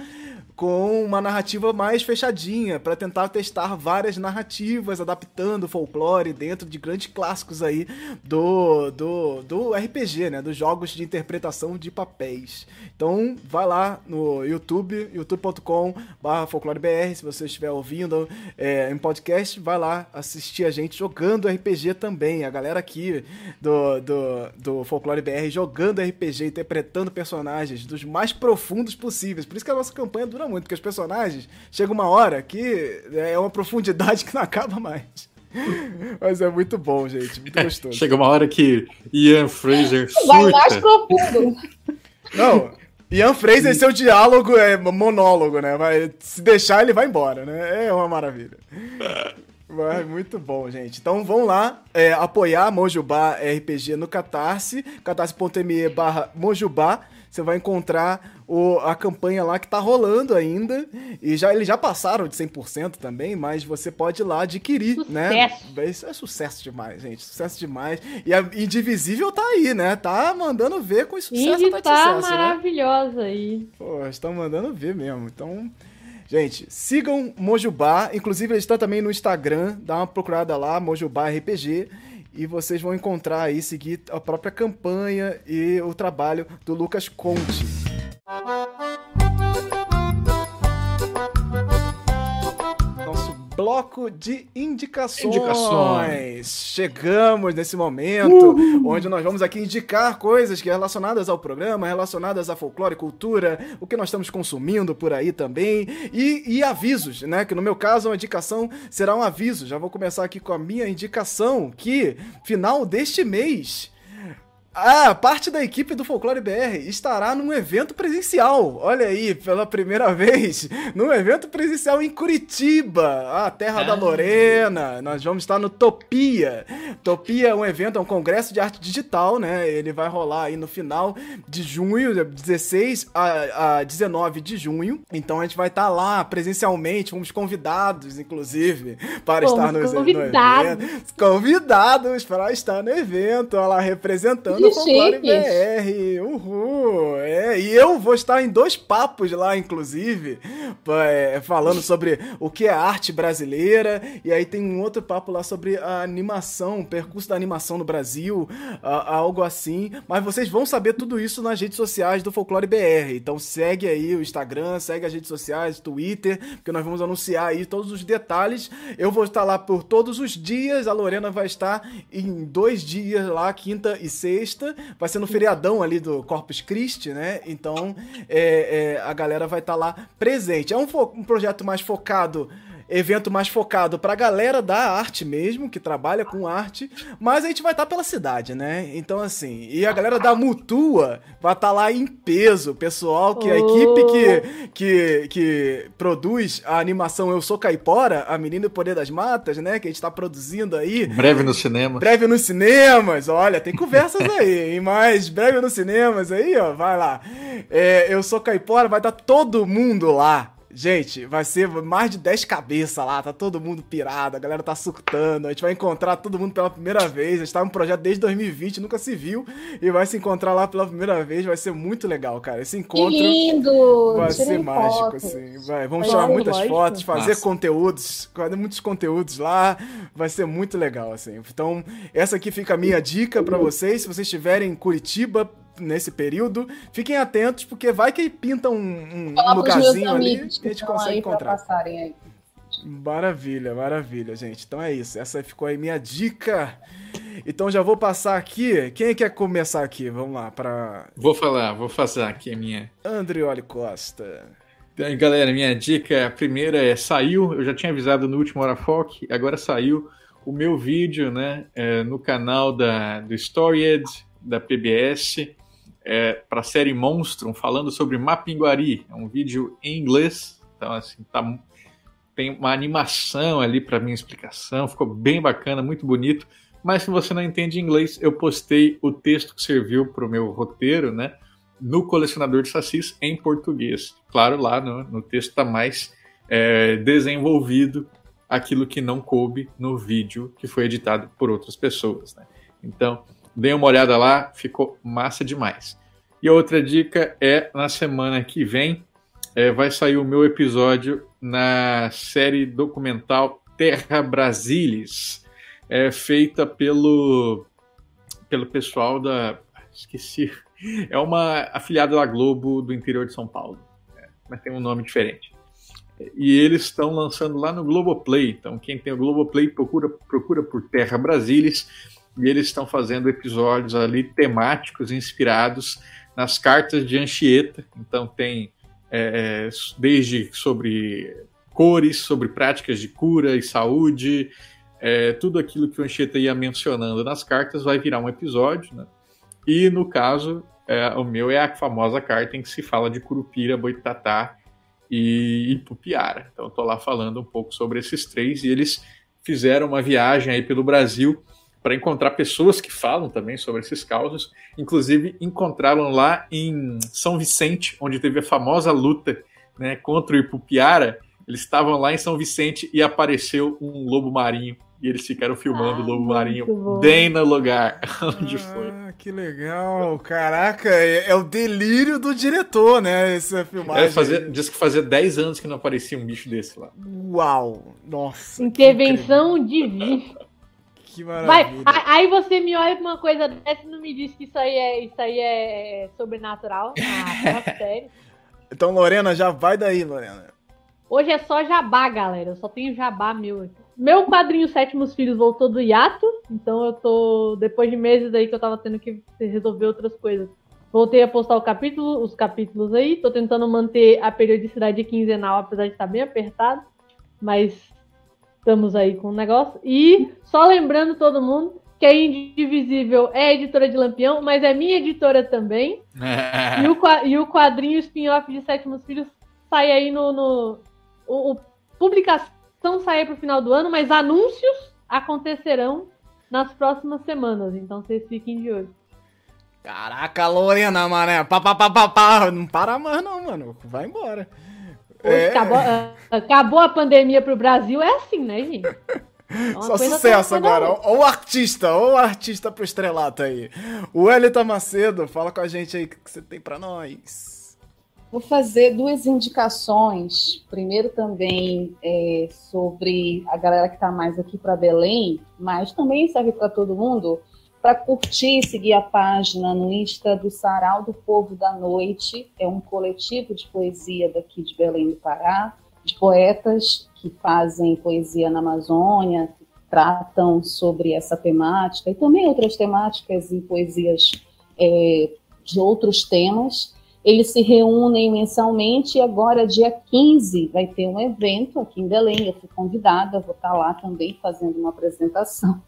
Speaker 1: com uma narrativa mais fechadinha, para tentar testar várias narrativas, adaptando folclore dentro de grandes clássicos aí do, do, do RPG, né, dos jogos de interpretação de papéis. Então, vai lá no YouTube, youtube.com/folclorebr, se você estiver ouvindo é, em podcast, vai lá assistir a gente jogando RPG também. A galera aqui do, do, do Folclore BR jogando RPG, interpretando personagens dos mais profundos possíveis. Por isso que a nossa campanha dura muito, porque os personagens chega uma hora que é uma profundidade que não acaba mais. Mas é muito bom, gente. Muito gostoso.
Speaker 3: Chega uma hora que Ian Fraser surta. Vai mais profundo.
Speaker 1: Não, Ian Fraser, seu diálogo é monólogo, né? Vai, se deixar, ele vai embora, né? É uma maravilha. Mas muito bom, gente. Então vão lá é, apoiar Mojubá RPG no Catarse, catarse.me barra Mojubá. Você vai encontrar o, a campanha lá que tá rolando ainda. E já eles já passaram de 100% também, mas você pode ir lá adquirir, né? sucesso. né? Isso é sucesso demais, gente. Sucesso demais. E a Indivisível tá aí, né? Tá mandando ver com sucesso. Indy
Speaker 2: tá, tá sucesso, né? maravilhosa né? aí.
Speaker 1: Pô, estão mandando ver mesmo. Então, Gente, sigam Mojubá, inclusive ele está também no Instagram, dá uma procurada lá, Mojubá RPG, e vocês vão encontrar aí, seguir a própria campanha e o trabalho do Lucas Conte. Bloco de indicações. indicações. Chegamos nesse momento onde nós vamos aqui indicar coisas que relacionadas ao programa, relacionadas a folclore, cultura, o que nós estamos consumindo por aí também e, e avisos, né? Que no meu caso a indicação será um aviso. Já vou começar aqui com a minha indicação que final deste mês Ah, parte da equipe do Folclore BR estará num evento presencial. Olha aí, pela primeira vez, num evento presencial em Curitiba, a terra ah. da Lorena. Nós vamos estar no Topia. Topia é um evento, é um congresso de arte digital, né? Ele vai rolar aí no final de junho, 16 a, a 19 de junho. Então a gente vai estar lá presencialmente, fomos convidados, inclusive, para fomos estar no, convidados. no evento. Convidados para estar no evento, lá representando do Folclore BR. Uhul! É, e eu vou estar em dois papos lá, inclusive, é, falando sobre o que é arte brasileira. E aí tem um outro papo lá sobre a animação, o percurso da animação no Brasil, algo assim. Mas vocês vão saber tudo isso nas redes sociais do Folclore BR. Então segue aí o Instagram, segue as redes sociais, Twitter, porque nós vamos anunciar aí todos os detalhes. Eu vou estar lá por todos os dias, a Lorena vai estar em dois dias lá, quinta e sexta sexta, vai ser no feriadão ali do Corpus Christi, né? Então é, é, a galera vai estar tá lá presente. É um, um projeto mais focado evento mais focado pra galera da arte mesmo, que trabalha com arte, mas a gente vai estar tá pela cidade, né? Então, assim, e a galera da Mutua vai estar tá lá em peso, pessoal, que oh. a equipe que, que, que produz a animação Eu Sou Caipora, a Menina do Poder das Matas, né? Que a gente tá produzindo aí.
Speaker 3: Breve no cinema.
Speaker 1: Breve nos cinemas, olha, tem conversas aí, hein? Mas breve nos cinemas aí, ó, vai lá. É, Eu Sou Caipora, vai estar tá todo mundo lá Gente, vai ser mais de 10 cabeças lá, tá todo mundo pirado, a galera tá surtando, a gente vai encontrar todo mundo pela primeira vez, a gente tá no projeto desde 2020, nunca se viu, e vai se encontrar lá pela primeira vez, vai ser muito legal, cara. Esse encontro
Speaker 5: que lindo!
Speaker 1: vai ser mágico, assim. Vai, vamos tirar muitas lógico. fotos, fazer Nossa. conteúdos, fazer muitos conteúdos lá, vai ser muito legal, assim. Então, essa aqui fica a minha dica para vocês, se vocês estiverem em Curitiba, nesse período. Fiquem atentos, porque vai que pinta um, um, um lugarzinho ali que a gente consegue encontrar. Maravilha, maravilha, gente. Então é isso. Essa ficou aí minha dica. Então já vou passar aqui. Quem quer começar aqui? Vamos lá, para.
Speaker 3: Vou falar, vou fazer aqui a minha.
Speaker 1: Andrioli Costa.
Speaker 3: Galera, minha dica, a primeira é saiu, eu já tinha avisado no último Hora Foc, agora saiu o meu vídeo, né, é, no canal da, do Storyed, da PBS, é, para a série Monstrum, falando sobre Mapinguari. É um vídeo em inglês, então assim, tá, tem uma animação ali para minha explicação, ficou bem bacana, muito bonito. Mas se você não entende inglês, eu postei o texto que serviu para o meu roteiro, né? No colecionador de sacis em português. Claro, lá no, no texto está mais é, desenvolvido aquilo que não coube no vídeo que foi editado por outras pessoas, né? Então, Dê uma olhada lá, ficou massa demais. E a outra dica é na semana que vem é, vai sair o meu episódio na série documental Terra Brasilis, é, feita pelo pelo pessoal da esqueci é uma afiliada da Globo do interior de São Paulo, é, mas tem um nome diferente. E eles estão lançando lá no Globoplay. Então quem tem o Globoplay procura procura por Terra Brasilis e eles estão fazendo episódios ali temáticos inspirados nas cartas de Anchieta. Então tem é, é, desde sobre cores, sobre práticas de cura e saúde, é, tudo aquilo que o Anchieta ia mencionando nas cartas vai virar um episódio, né? E no caso, é, o meu é a famosa carta em que se fala de Curupira, Boitatá e Ipupiara. Então estou lá falando um pouco sobre esses três e eles fizeram uma viagem aí pelo Brasil para encontrar pessoas que falam também sobre esses causos. Inclusive, encontraram lá em São Vicente, onde teve a famosa luta né, contra o Ipupiara. Eles estavam lá em São Vicente e apareceu um lobo marinho. E eles ficaram filmando ah, o lobo marinho bem no lugar onde ah, foi.
Speaker 1: Que legal! Caraca, é, é, o delírio do diretor, né? Essa filmagem. É,
Speaker 3: fazer, diz que fazia 10 anos que não aparecia um bicho desse lá.
Speaker 1: Uau! Nossa!
Speaker 2: Intervenção divina. Que maravilha. Vai, aí você me olha pra uma coisa dessa e não me diz que isso aí é, isso aí é sobrenatural. Ah, sério.
Speaker 1: Então, Lorena, já vai daí, Lorena.
Speaker 2: Hoje é só jabá, galera. Eu só tenho jabá meu aqui. Meu quadrinho Sétimos Filhos voltou do hiato, então eu tô. Depois de meses aí que eu tava tendo que resolver outras coisas. Voltei a postar o capítulo, os capítulos aí. Tô tentando manter a periodicidade quinzenal, apesar de estar bem apertado. Mas estamos aí com o negócio. E só lembrando todo mundo que é Indivisível é editora de Lampião, mas é minha editora também. e, o, e o quadrinho spin-off de Sétimos Filhos sai aí no. no o, o, publicação sai para o final do ano, mas anúncios acontecerão nas próximas semanas. Então vocês fiquem de olho.
Speaker 1: Caraca, Lorena, mané. Pá, pá, pá, pá, pá. Não para mais, não, mano. Vai embora.
Speaker 2: É. Acabou, acabou a pandemia pro Brasil, é assim, né, gente?
Speaker 1: É Só sucesso agora. Ou o artista, ou o artista pro estrelato aí. O Elita Macedo, fala com a gente aí o que você tem para nós.
Speaker 5: Vou fazer duas indicações. Primeiro também é, sobre a galera que está mais aqui para Belém, mas também serve para todo mundo para curtir e seguir a página no Insta do Sarau do Povo da Noite. É um coletivo de poesia daqui de Belém do Pará, de poetas que fazem poesia na Amazônia, que tratam sobre essa temática e também outras temáticas e poesias é, de outros temas. Eles se reúnem mensalmente e agora, dia 15, vai ter um evento aqui em Belém. Eu fui convidada, vou estar lá também fazendo uma apresentação.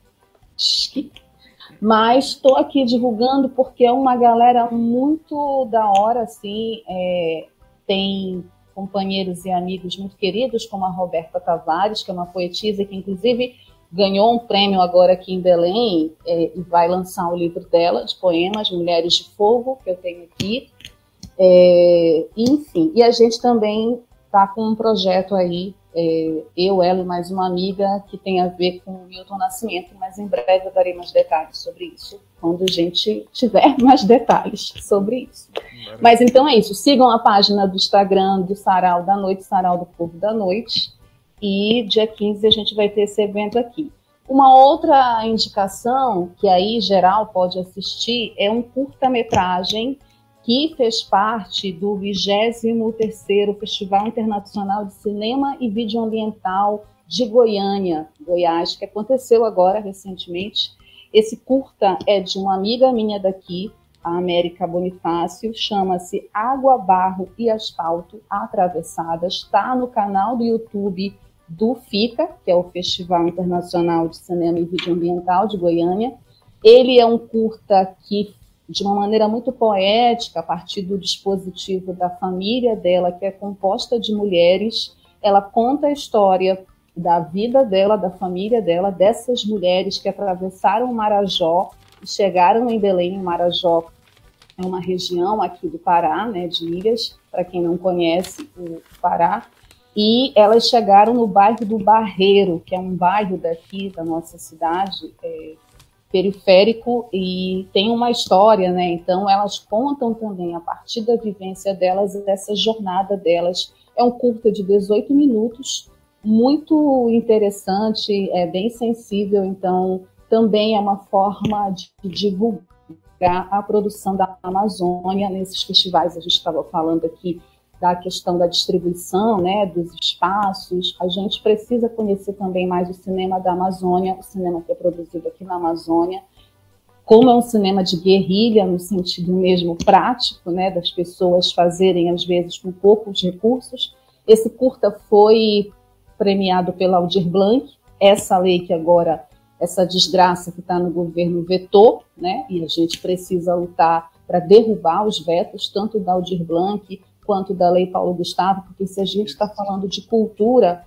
Speaker 5: Mas estou aqui divulgando porque é uma galera muito da hora, assim, é, tem companheiros e amigos muito queridos, como a Roberta Tavares, que é uma poetisa que, inclusive, ganhou um prêmio agora aqui em Belém é, e vai lançar o livro dela de poemas, Mulheres de Fogo, que eu tenho aqui. É, enfim, e a gente também está com um projeto aí é, eu, ela e mais uma amiga que tem a ver com o Milton Nascimento, mas em breve eu darei mais detalhes sobre isso, quando a gente tiver mais detalhes sobre isso. Mas então é isso, sigam a página do Instagram do Sarau da Noite, Sarau do Povo da Noite, e dia 15 a gente vai ter esse evento aqui. Uma outra indicação que aí geral pode assistir é um curta-metragem que fez parte do 23º Festival Internacional de Cinema e Vídeo Ambiental de Goiânia, Goiás, que aconteceu agora recentemente. Esse curta é de uma amiga minha daqui, a América Bonifácio, chama-se Água, Barro e Asfalto Atravessadas, está no canal do YouTube do FICA, que é o Festival Internacional de Cinema e Vídeo Ambiental de Goiânia. Ele é um curta que de uma maneira muito poética, a partir do dispositivo da família dela, que é composta de mulheres. Ela conta a história da vida dela, da família dela, dessas mulheres que atravessaram o Marajó e chegaram em Belém. O Marajó é uma região aqui do Pará, né, de ilhas, para quem não conhece o Pará. E elas chegaram no bairro do Barreiro, que é um bairro daqui da nossa cidade, é, periférico e tem uma história, né? Então elas contam também a partir da vivência delas essa jornada delas. É um curta de 18 minutos, muito interessante, é bem sensível, então também é uma forma de divulgar a produção da Amazônia nesses festivais. A gente estava falando aqui da questão da distribuição, né, dos espaços. A gente precisa conhecer também mais o cinema da Amazônia, o cinema que é produzido aqui na Amazônia, como é um cinema de guerrilha no sentido mesmo prático, né, das pessoas fazerem às vezes com poucos recursos. Esse curta foi premiado pela Aldir Blanc, essa lei que agora essa desgraça que está no governo vetou, né, e a gente precisa lutar para derrubar os vetos, tanto da Aldir Blanc quanto da Lei Paulo Gustavo, porque se a gente está falando de cultura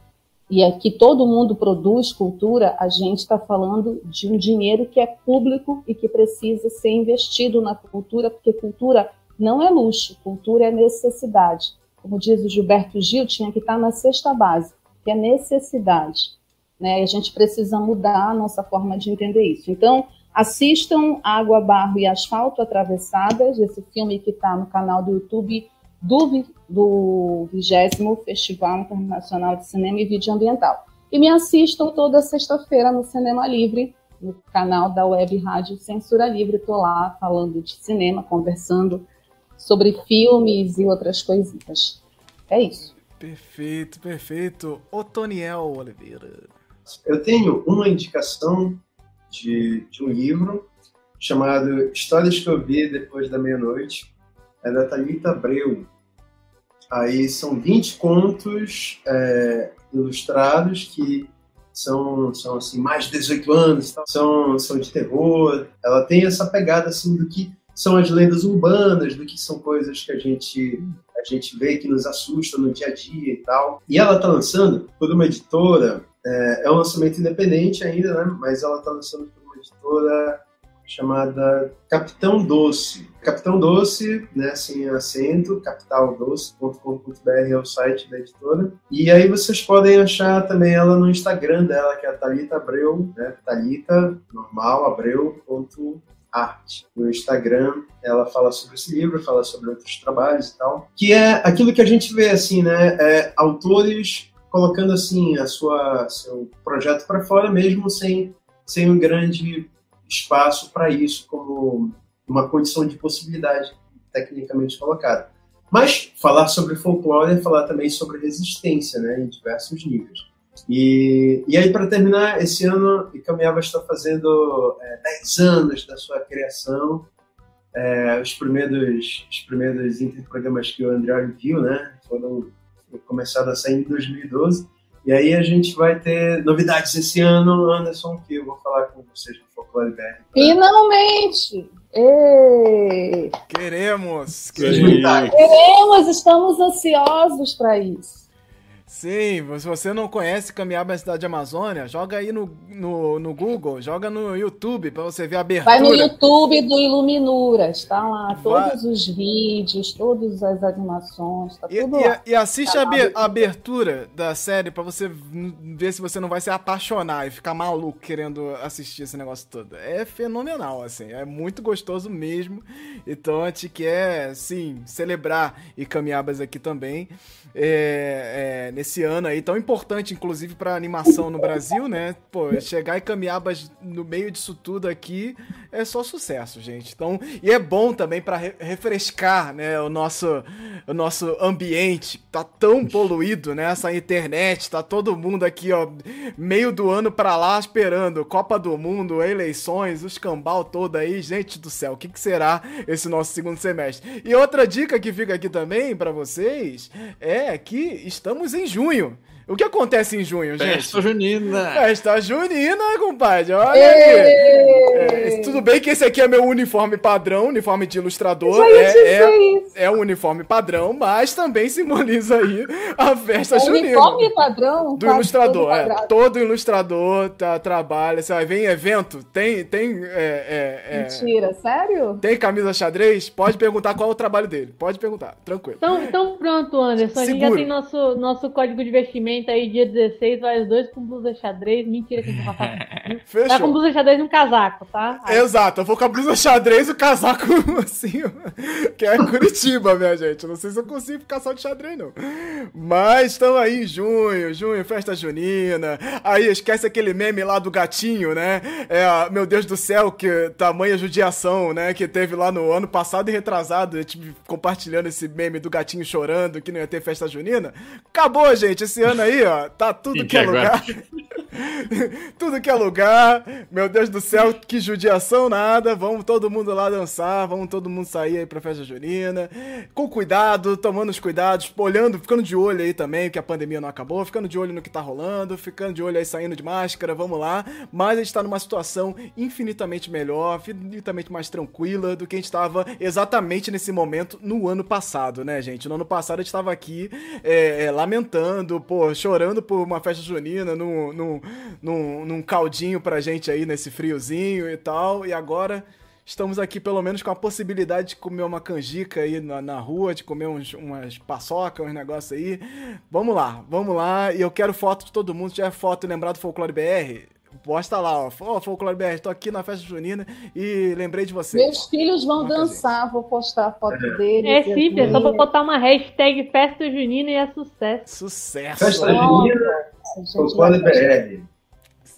Speaker 5: e aqui todo mundo produz cultura, a gente está falando de um dinheiro que é público e que precisa ser investido na cultura, porque cultura não é luxo, cultura é necessidade. Como diz o Gilberto Gil, tinha que estar tá na sexta base, que é necessidade. Né? E a gente precisa mudar a nossa forma de entender isso. Então, assistam Água, Barro e Asfalto Atravessadas, esse filme que está no canal do YouTube do, do 20 Festival Internacional de Cinema e Vídeo Ambiental. E me assistam toda sexta-feira no Cinema Livre, no canal da Web Rádio Censura Livre. Estou lá falando de cinema, conversando sobre filmes e outras coisitas. É isso.
Speaker 1: Perfeito, perfeito. Otoniel Oliveira.
Speaker 4: Eu tenho uma indicação de, de um livro chamado Histórias que eu vi depois da meia-noite. É da Thalita Abreu. Aí são 20 contos é, ilustrados que são, são assim, mais de 18 anos, são, são de terror. Ela tem essa pegada assim do que são as lendas urbanas, do que são coisas que a gente a gente vê que nos assusta no dia a dia e tal. E ela está lançando por uma editora, é, é um lançamento independente ainda, né? Mas ela está lançando por uma editora chamada Capitão Doce. Capitão Doce, né, sem acento, capitaldoce.com.br é o site da editora. E aí vocês podem achar também ela no Instagram dela, que é a Thalita Abreu, né, Thalita, normal, abreu.art. No Instagram, ela fala sobre esse livro, fala sobre outros trabalhos e tal. Que é aquilo que a gente vê, assim, né, é autores colocando, assim, a sua, seu projeto para fora mesmo, sem, sem um grande espaço para isso como uma condição de possibilidade tecnicamente colocada. Mas falar sobre folclore é falar também sobre resistência, né, em diversos níveis. E, e aí, para terminar, esse ano, Icamiaba está fazendo é, 10 anos da sua criação. É, os primeiros os primeiros interprogramas que o André viu, né, foram começados a sair em 2012. E aí a gente vai ter novidades esse ano, Anderson, que eu vou falar com vocês no Folclore BR.
Speaker 5: Finalmente! Ei.
Speaker 1: Queremos!
Speaker 5: Queremos! Queremos! Estamos ansiosos para isso.
Speaker 1: Sim, se você não conhece Camiaba na Cidade Amazônia, joga aí no, no, no Google, joga no YouTube para você ver a abertura.
Speaker 5: Vai no YouTube do Iluminuras, tá lá todos Vai. os vídeos, todas as animações, tá
Speaker 1: e,
Speaker 5: tudo
Speaker 1: e, lá. E assiste tá a, abertura da série para você ver se você não vai se apaixonar e ficar maluco querendo assistir esse negócio todo. É fenomenal, assim, é muito gostoso mesmo. Então a gente quer, sim, celebrar e Camiabas aqui também. É, é, esse ano aí, tão importante, inclusive, pra animação no Brasil, né? Pô, chegar e Camiabas no meio disso tudo aqui é só sucesso, gente. Então, e é bom também para re refrescar, né, o nosso, o nosso ambiente. Tá tão poluído, né? Essa internet, tá todo mundo aqui, ó, meio do ano pra lá esperando Copa do Mundo, eleições, os cambal todo aí. Gente do céu, o que, que será esse nosso segundo semestre? E outra dica que fica aqui também para vocês é que estamos em junho. O que acontece em junho,
Speaker 3: gente? Festa junina.
Speaker 1: Festa junina, compadre. Olha aí. É, tudo bem que esse aqui é meu uniforme padrão, uniforme de ilustrador. É, é, é, um uniforme padrão, mas também simboliza aí a festa é junina.
Speaker 5: Uniforme padrão?
Speaker 1: Do ilustrador, é. Todo ilustrador tá, trabalha. Você vai ver em evento, tem. tem é,
Speaker 5: é, é, Mentira, sério?
Speaker 1: Tem camisa xadrez? Pode perguntar qual é o trabalho dele. Pode perguntar, tranquilo.
Speaker 2: Então, então pronto, Anderson. A gente já tem nosso, nosso código de aí, dia 16, vai os dois com blusa xadrez. Mentira que a gente vai Fechou. Tá com blusa xadrez e um casaco, tá?
Speaker 1: Aí. Exato, eu vou com a blusa xadrez e o casaco assim, que é Curitiba, minha gente. Não sei se eu consigo ficar só de xadrez, não. Mas estamos aí em junho, junho, festa junina. Aí esquece aquele meme lá do gatinho, né? É, meu Deus do céu, que tamanha judiação, né? Que teve lá no ano passado e retrasado, a gente compartilhando esse meme do gatinho chorando que não ia ter festa junina. Acabou, gente. Esse ano aí, ó, tá tudo que é lugar. tudo que é lugar. Meu Deus do céu, que judiação nada. Vamos todo mundo lá dançar, vamos todo mundo sair aí pra festa junina. Com cuidado, tomando os cuidados, olhando, ficando de olho aí também, que a pandemia não acabou, ficando de olho no que tá rolando, ficando de olho aí saindo de máscara, vamos lá. Mas a gente tá numa situação infinitamente melhor, infinitamente mais tranquila do que a gente tava exatamente nesse momento no ano passado, né, gente? No ano passado a gente tava aqui é, é, lamentando, pô, chorando por uma festa junina, num, num, num, num caldinho pra gente aí nesse friozinho e tal, e agora estamos aqui pelo menos com a possibilidade de comer uma canjica aí na, na rua, de comer uns, umas paçoca, uns negócios aí. Vamos lá, vamos lá. E eu quero foto de todo mundo. Se tiver foto lembrado do Folclore BR, posta lá, ó. Ó, Folclore BR, tô aqui na festa junina e lembrei de você.
Speaker 5: Meus filhos vão dançar, vou postar a foto é. deles.
Speaker 2: É simples, é só vou botar uma hashtag festa junina e é sucesso.
Speaker 1: Sucesso.
Speaker 4: Festa junina, BR.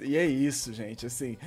Speaker 1: E é isso, gente, assim.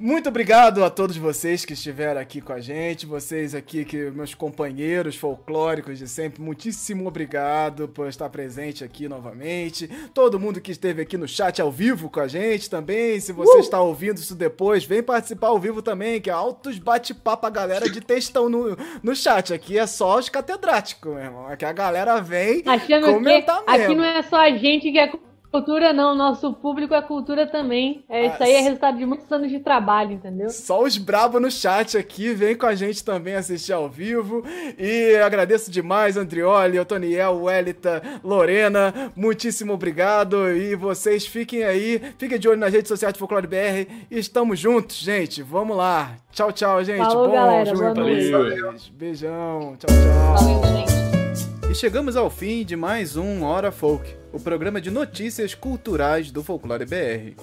Speaker 1: Muito obrigado a todos vocês que estiveram aqui com a gente, vocês aqui, que meus companheiros folclóricos de sempre, muitíssimo obrigado por estar presente aqui novamente. Todo mundo que esteve aqui no chat ao vivo com a gente também, se você uh! está ouvindo isso depois, vem participar ao vivo também, que é altos bate-papo a galera de textão no, no chat. Aqui é só os catedráticos, meu irmão. Aqui a galera vem
Speaker 2: Achando comentar que mesmo. Aqui não é só a gente que é Cultura não, nosso público é cultura também. É, isso aí é resultado de muitos anos de trabalho, entendeu?
Speaker 1: Só os brabos no chat aqui, vem com a gente também assistir ao vivo. E agradeço demais, Andrioli, Otoniel, Welita, Lorena, muitíssimo obrigado. E vocês fiquem aí, fiquem de olho nas redes sociais do Folclore BR. Estamos juntos, gente. Vamos lá. Tchau, tchau, gente.
Speaker 2: Falou, Bom galera, junho pra
Speaker 1: vocês. Beijão. Tchau, tchau. Valeu, gente. E chegamos ao fim de mais um Hora Folk, o programa de notícias culturais do Folclore BR.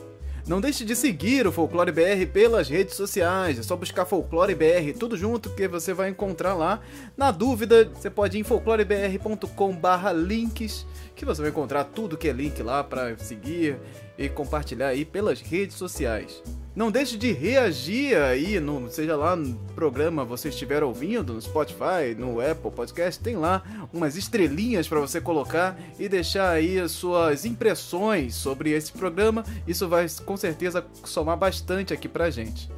Speaker 1: Não deixe de seguir o Folclore BR pelas redes sociais. É só buscar Folclore BR tudo junto que você vai encontrar lá. Na dúvida, você pode ir em folclorebr.com/links, que você vai encontrar tudo que é link lá para seguir e compartilhar aí pelas redes sociais. Não deixe de reagir aí, no, seja lá no programa você estiver ouvindo, no Spotify, no Apple Podcast, tem lá umas estrelinhas para você colocar e deixar aí as suas impressões sobre esse programa. Isso vai com certeza somar bastante aqui pra gente.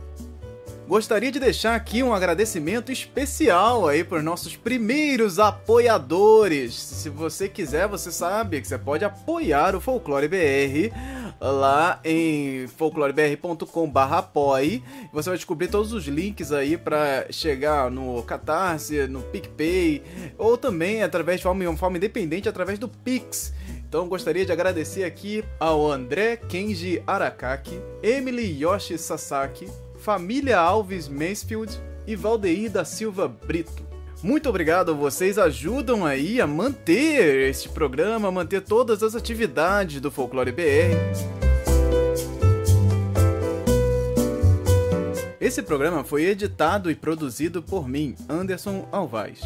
Speaker 1: Gostaria de deixar aqui um agradecimento especial aí para os nossos primeiros apoiadores. Se você quiser, você sabe que você pode apoiar o Folclore BR lá em folclorebr.com/apoie. Você vai descobrir todos os links aí para chegar no Catarse, no PicPay ou também através de forma, forma independente através do Pix. Então gostaria de agradecer aqui ao André Kenji Arakaki, Emily Yoshi Sasaki, Família Alves Mansfield e Valdeir da Silva Brito. Muito obrigado, vocês ajudam aí a manter este programa, a manter todas as atividades do Folclore BR. Esse programa foi editado e produzido por mim, Anderson Alvaz.